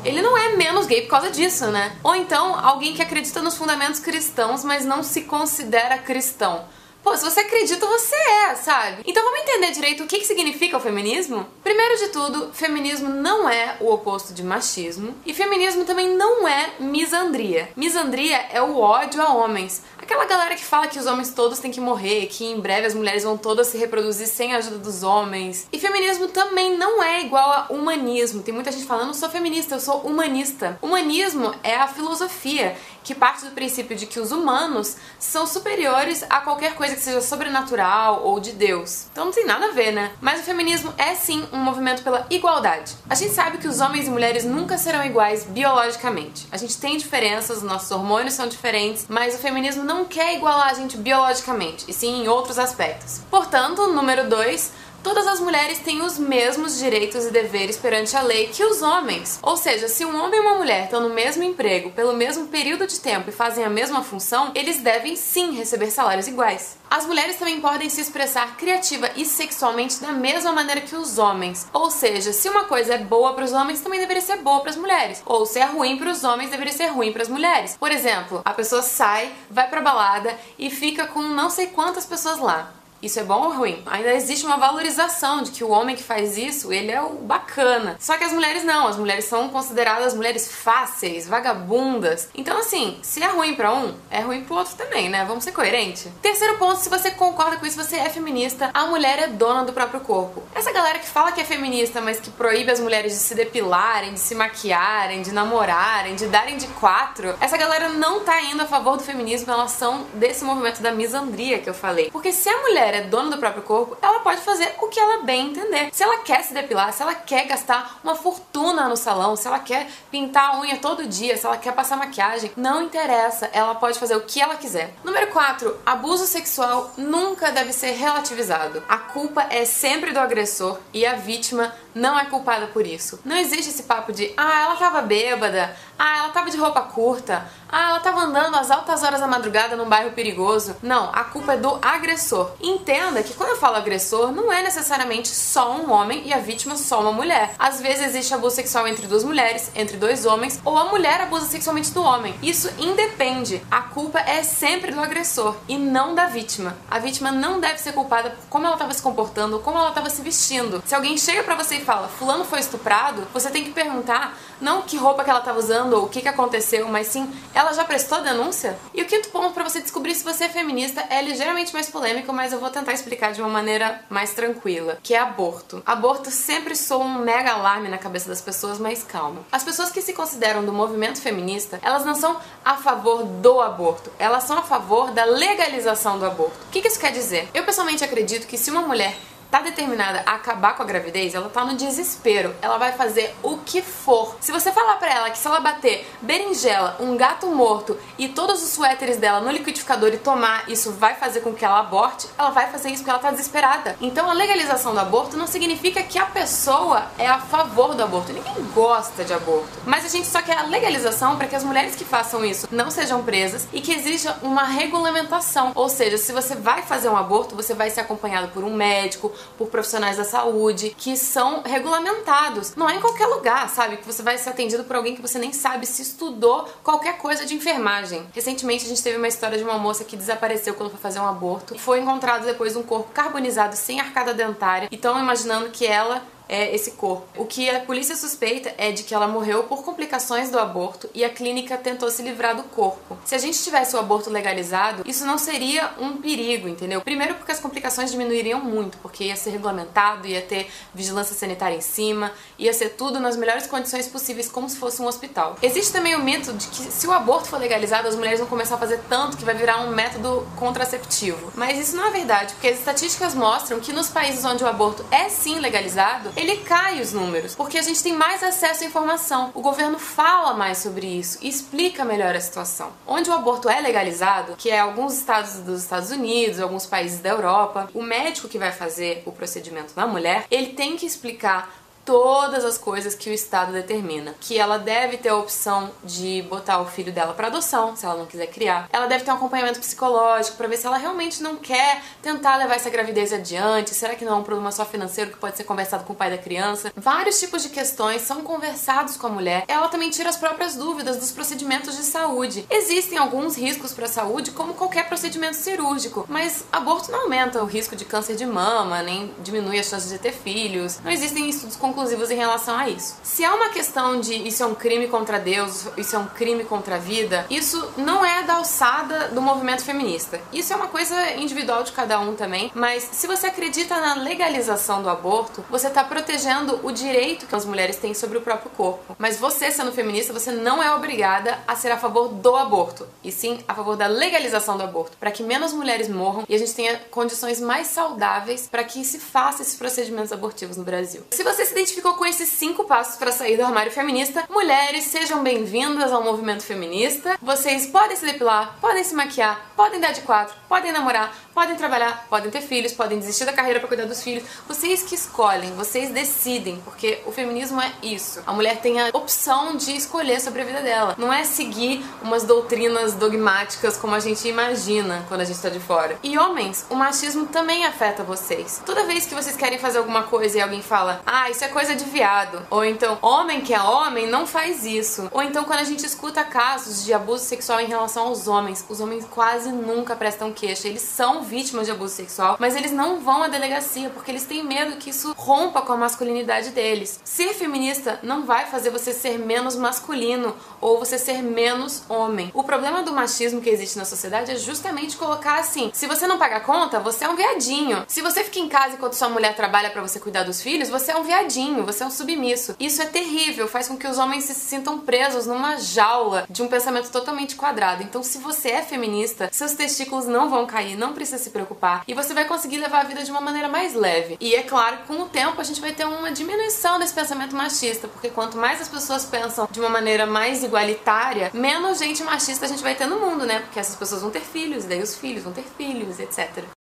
ele não é menos gay por causa disso, né? Ou então, alguém que acredita nos fundamentos cristãos, mas não se considera cristão. Pô, se você acredita, você é, sabe? Então vamos entender direito o que, que significa o feminismo? Primeiro de tudo, feminismo não é o oposto de machismo e feminismo também não é misandria. Misandria é o ódio a homens. Aquela galera que fala que os homens todos têm que morrer, que em breve as mulheres vão todas se reproduzir sem a ajuda dos homens. E feminismo também não é igual a humanismo. Tem muita gente falando, eu sou feminista, eu sou humanista. Humanismo é a filosofia que parte do princípio de que os humanos são superiores a qualquer coisa que seja sobrenatural ou de Deus. Então não tem nada a ver, né? Mas o feminismo é sim um movimento pela igualdade. A gente sabe que os homens e mulheres nunca serão iguais biologicamente. A gente tem diferenças, nossos hormônios são diferentes, mas o feminismo não quer igualar a gente biologicamente, e sim em outros aspectos. Portanto, número 2, todas as mulheres têm os mesmos direitos e deveres perante a lei que os homens. Ou seja, se um homem e uma mulher estão no mesmo emprego pelo mesmo período de tempo e fazem a mesma função, eles devem sim receber salários iguais. As mulheres também podem se expressar criativa e sexualmente da mesma maneira que os homens. Ou seja, se uma coisa é boa para os homens, também deveria ser boa para as mulheres. Ou se é ruim para os homens, deveria ser ruim para as mulheres. Por exemplo, a pessoa sai, vai pra balada e fica com não sei quantas pessoas lá. Isso é bom ou ruim? Ainda existe uma valorização de que o homem que faz isso, ele é o bacana. Só que as mulheres não, as mulheres são consideradas mulheres fáceis, vagabundas. Então assim, se é ruim para um, é ruim pro outro também, né? Vamos ser coerentes. Terceiro ponto, se você concorda com isso, você é feminista, a mulher é dona do próprio corpo. Essa galera que fala que é feminista, mas que proíbe as mulheres de se depilarem, de se maquiarem, de namorarem, de darem de quatro, essa galera não tá indo a favor do feminismo, elas são desse movimento da misandria que eu falei. Porque se a mulher mulher é dona do próprio corpo, ela pode fazer o que ela bem entender. Se ela quer se depilar, se ela quer gastar uma fortuna no salão, se ela quer pintar a unha todo dia, se ela quer passar maquiagem, não interessa, ela pode fazer o que ela quiser. Número 4, abuso sexual nunca deve ser relativizado. A culpa é sempre do agressor e a vítima não é culpada por isso. Não existe esse papo de, ah, ela tava bêbada, ah, ela tava de roupa curta, ah, ela tava andando às altas horas da madrugada num bairro perigoso. Não, a culpa é do agressor. Entenda que quando eu falo agressor, não é necessariamente só um homem e a vítima só uma mulher. Às vezes existe abuso sexual entre duas mulheres, entre dois homens, ou a mulher abusa sexualmente do homem. Isso independe. A culpa é sempre do agressor e não da vítima. A vítima não deve ser culpada por como ela estava se comportando, como ela estava se vestindo. Se alguém chega para você e fala, fulano foi estuprado, você tem que perguntar não que roupa que ela estava usando ou o que, que aconteceu, mas sim, ela já prestou denúncia? E o quinto ponto para você descobrir se você é feminista é ligeiramente mais polêmico, mas eu vou tentar explicar de uma maneira mais tranquila, que é aborto. Aborto sempre soa um mega alarme na cabeça das pessoas, mas calma. As pessoas que se consideram do movimento feminista, elas não são a favor do aborto, elas são a favor da legalização do aborto. O que, que isso quer dizer? Eu pessoalmente acredito que se uma mulher tá determinada a acabar com a gravidez, ela tá no desespero. Ela vai fazer o que for. Se você falar para ela que se ela bater berinjela, um gato morto e todos os suéteres dela no liquidificador e tomar, isso vai fazer com que ela aborte, ela vai fazer isso porque ela tá desesperada. Então a legalização do aborto não significa que a pessoa é a favor do aborto. Ninguém gosta de aborto. Mas a gente só quer a legalização para que as mulheres que façam isso não sejam presas e que exista uma regulamentação. Ou seja, se você vai fazer um aborto, você vai ser acompanhado por um médico, por profissionais da saúde que são regulamentados. Não é em qualquer lugar, sabe? Que você vai ser atendido por alguém que você nem sabe se estudou qualquer coisa de enfermagem. Recentemente a gente teve uma história de uma moça que desapareceu quando foi fazer um aborto e foi encontrado depois um corpo carbonizado sem arcada dentária. E estão imaginando que ela é esse corpo. O que a polícia suspeita é de que ela morreu por complicações do aborto e a clínica tentou se livrar do corpo. Se a gente tivesse o aborto legalizado, isso não seria um perigo, entendeu? Primeiro porque as complicações diminuiriam muito, porque ia ser regulamentado, ia ter vigilância sanitária em cima, ia ser tudo nas melhores condições possíveis, como se fosse um hospital. Existe também o mito de que se o aborto for legalizado, as mulheres vão começar a fazer tanto que vai virar um método contraceptivo. Mas isso não é verdade, porque as estatísticas mostram que nos países onde o aborto é sim legalizado, ele cai os números, porque a gente tem mais acesso à informação. O governo fala mais sobre isso e explica melhor a situação. Onde o aborto é legalizado, que é alguns estados dos Estados Unidos, alguns países da Europa, o médico que vai fazer o procedimento na mulher, ele tem que explicar todas as coisas que o Estado determina. Que ela deve ter a opção de botar o filho dela para adoção, se ela não quiser criar. Ela deve ter um acompanhamento psicológico para ver se ela realmente não quer tentar levar essa gravidez adiante. Será que não é um problema só financeiro que pode ser conversado com o pai da criança? Vários tipos de questões são conversados com a mulher. Ela também tira as próprias dúvidas dos procedimentos de saúde. Existem alguns riscos para a saúde, como qualquer procedimento cirúrgico, mas aborto não aumenta o risco de câncer de mama, nem diminui as chances de ter filhos. Não existem estudos conclusivos conclusivos em relação a isso. Se é uma questão de isso é um crime contra Deus, isso é um crime contra a vida, isso não é da alçada do movimento feminista. Isso é uma coisa individual de cada um também, mas se você acredita na legalização do aborto, você está protegendo o direito que as mulheres têm sobre o próprio corpo. Mas você, sendo feminista, você não é obrigada a ser a favor do aborto, e sim a favor da legalização do aborto, para que menos mulheres morram e a gente tenha condições mais saudáveis para que se faça esses procedimentos abortivos no Brasil. Se você se identificou com esses cinco passos para sair do armário feminista, mulheres, sejam bem-vindas ao movimento feminista. Vocês podem se depilar, podem se maquiar, podem dar de quatro, podem namorar, podem trabalhar, podem ter filhos, podem desistir da carreira para cuidar dos filhos. Vocês que escolhem, vocês decidem, porque o feminismo é isso. A mulher tem a opção de escolher sobre a vida dela. Não é seguir umas doutrinas dogmáticas como a gente imagina quando a gente está de fora. E homens, o machismo também afeta vocês. Toda vez que vocês querem fazer alguma coisa e alguém fala, ah, isso é coisa de viado, ou então, homem que é homem não faz isso. Ou então, quando a gente escuta casos de abuso sexual em relação aos homens, os homens quase nunca prestam queixa. Eles são vítimas de abuso sexual, mas eles não vão à delegacia porque eles têm medo que isso rompa com a masculinidade deles. Ser feminista não vai fazer você ser menos masculino ou você ser menos homem. O problema do machismo que existe na sociedade é justamente colocar assim: se você não paga conta, você é um viadinho. Se você fica em casa enquanto sua mulher trabalha para você cuidar dos filhos, você é um viadinho, você é um submisso. Isso é terrível, faz com que os homens se sintam presos numa jaula de um pensamento totalmente quadrado. Então, se você é feminista, seus testículos não vão cair, não precisa se preocupar e você vai conseguir levar a vida de uma maneira mais leve. E é claro, com o tempo a gente vai ter uma diminuição desse pensamento machista, porque quanto mais as pessoas pensam de uma maneira mais igualitária, menos gente machista a gente vai ter no mundo, né? Porque essas pessoas vão ter filhos, e daí os filhos vão ter filhos, etc.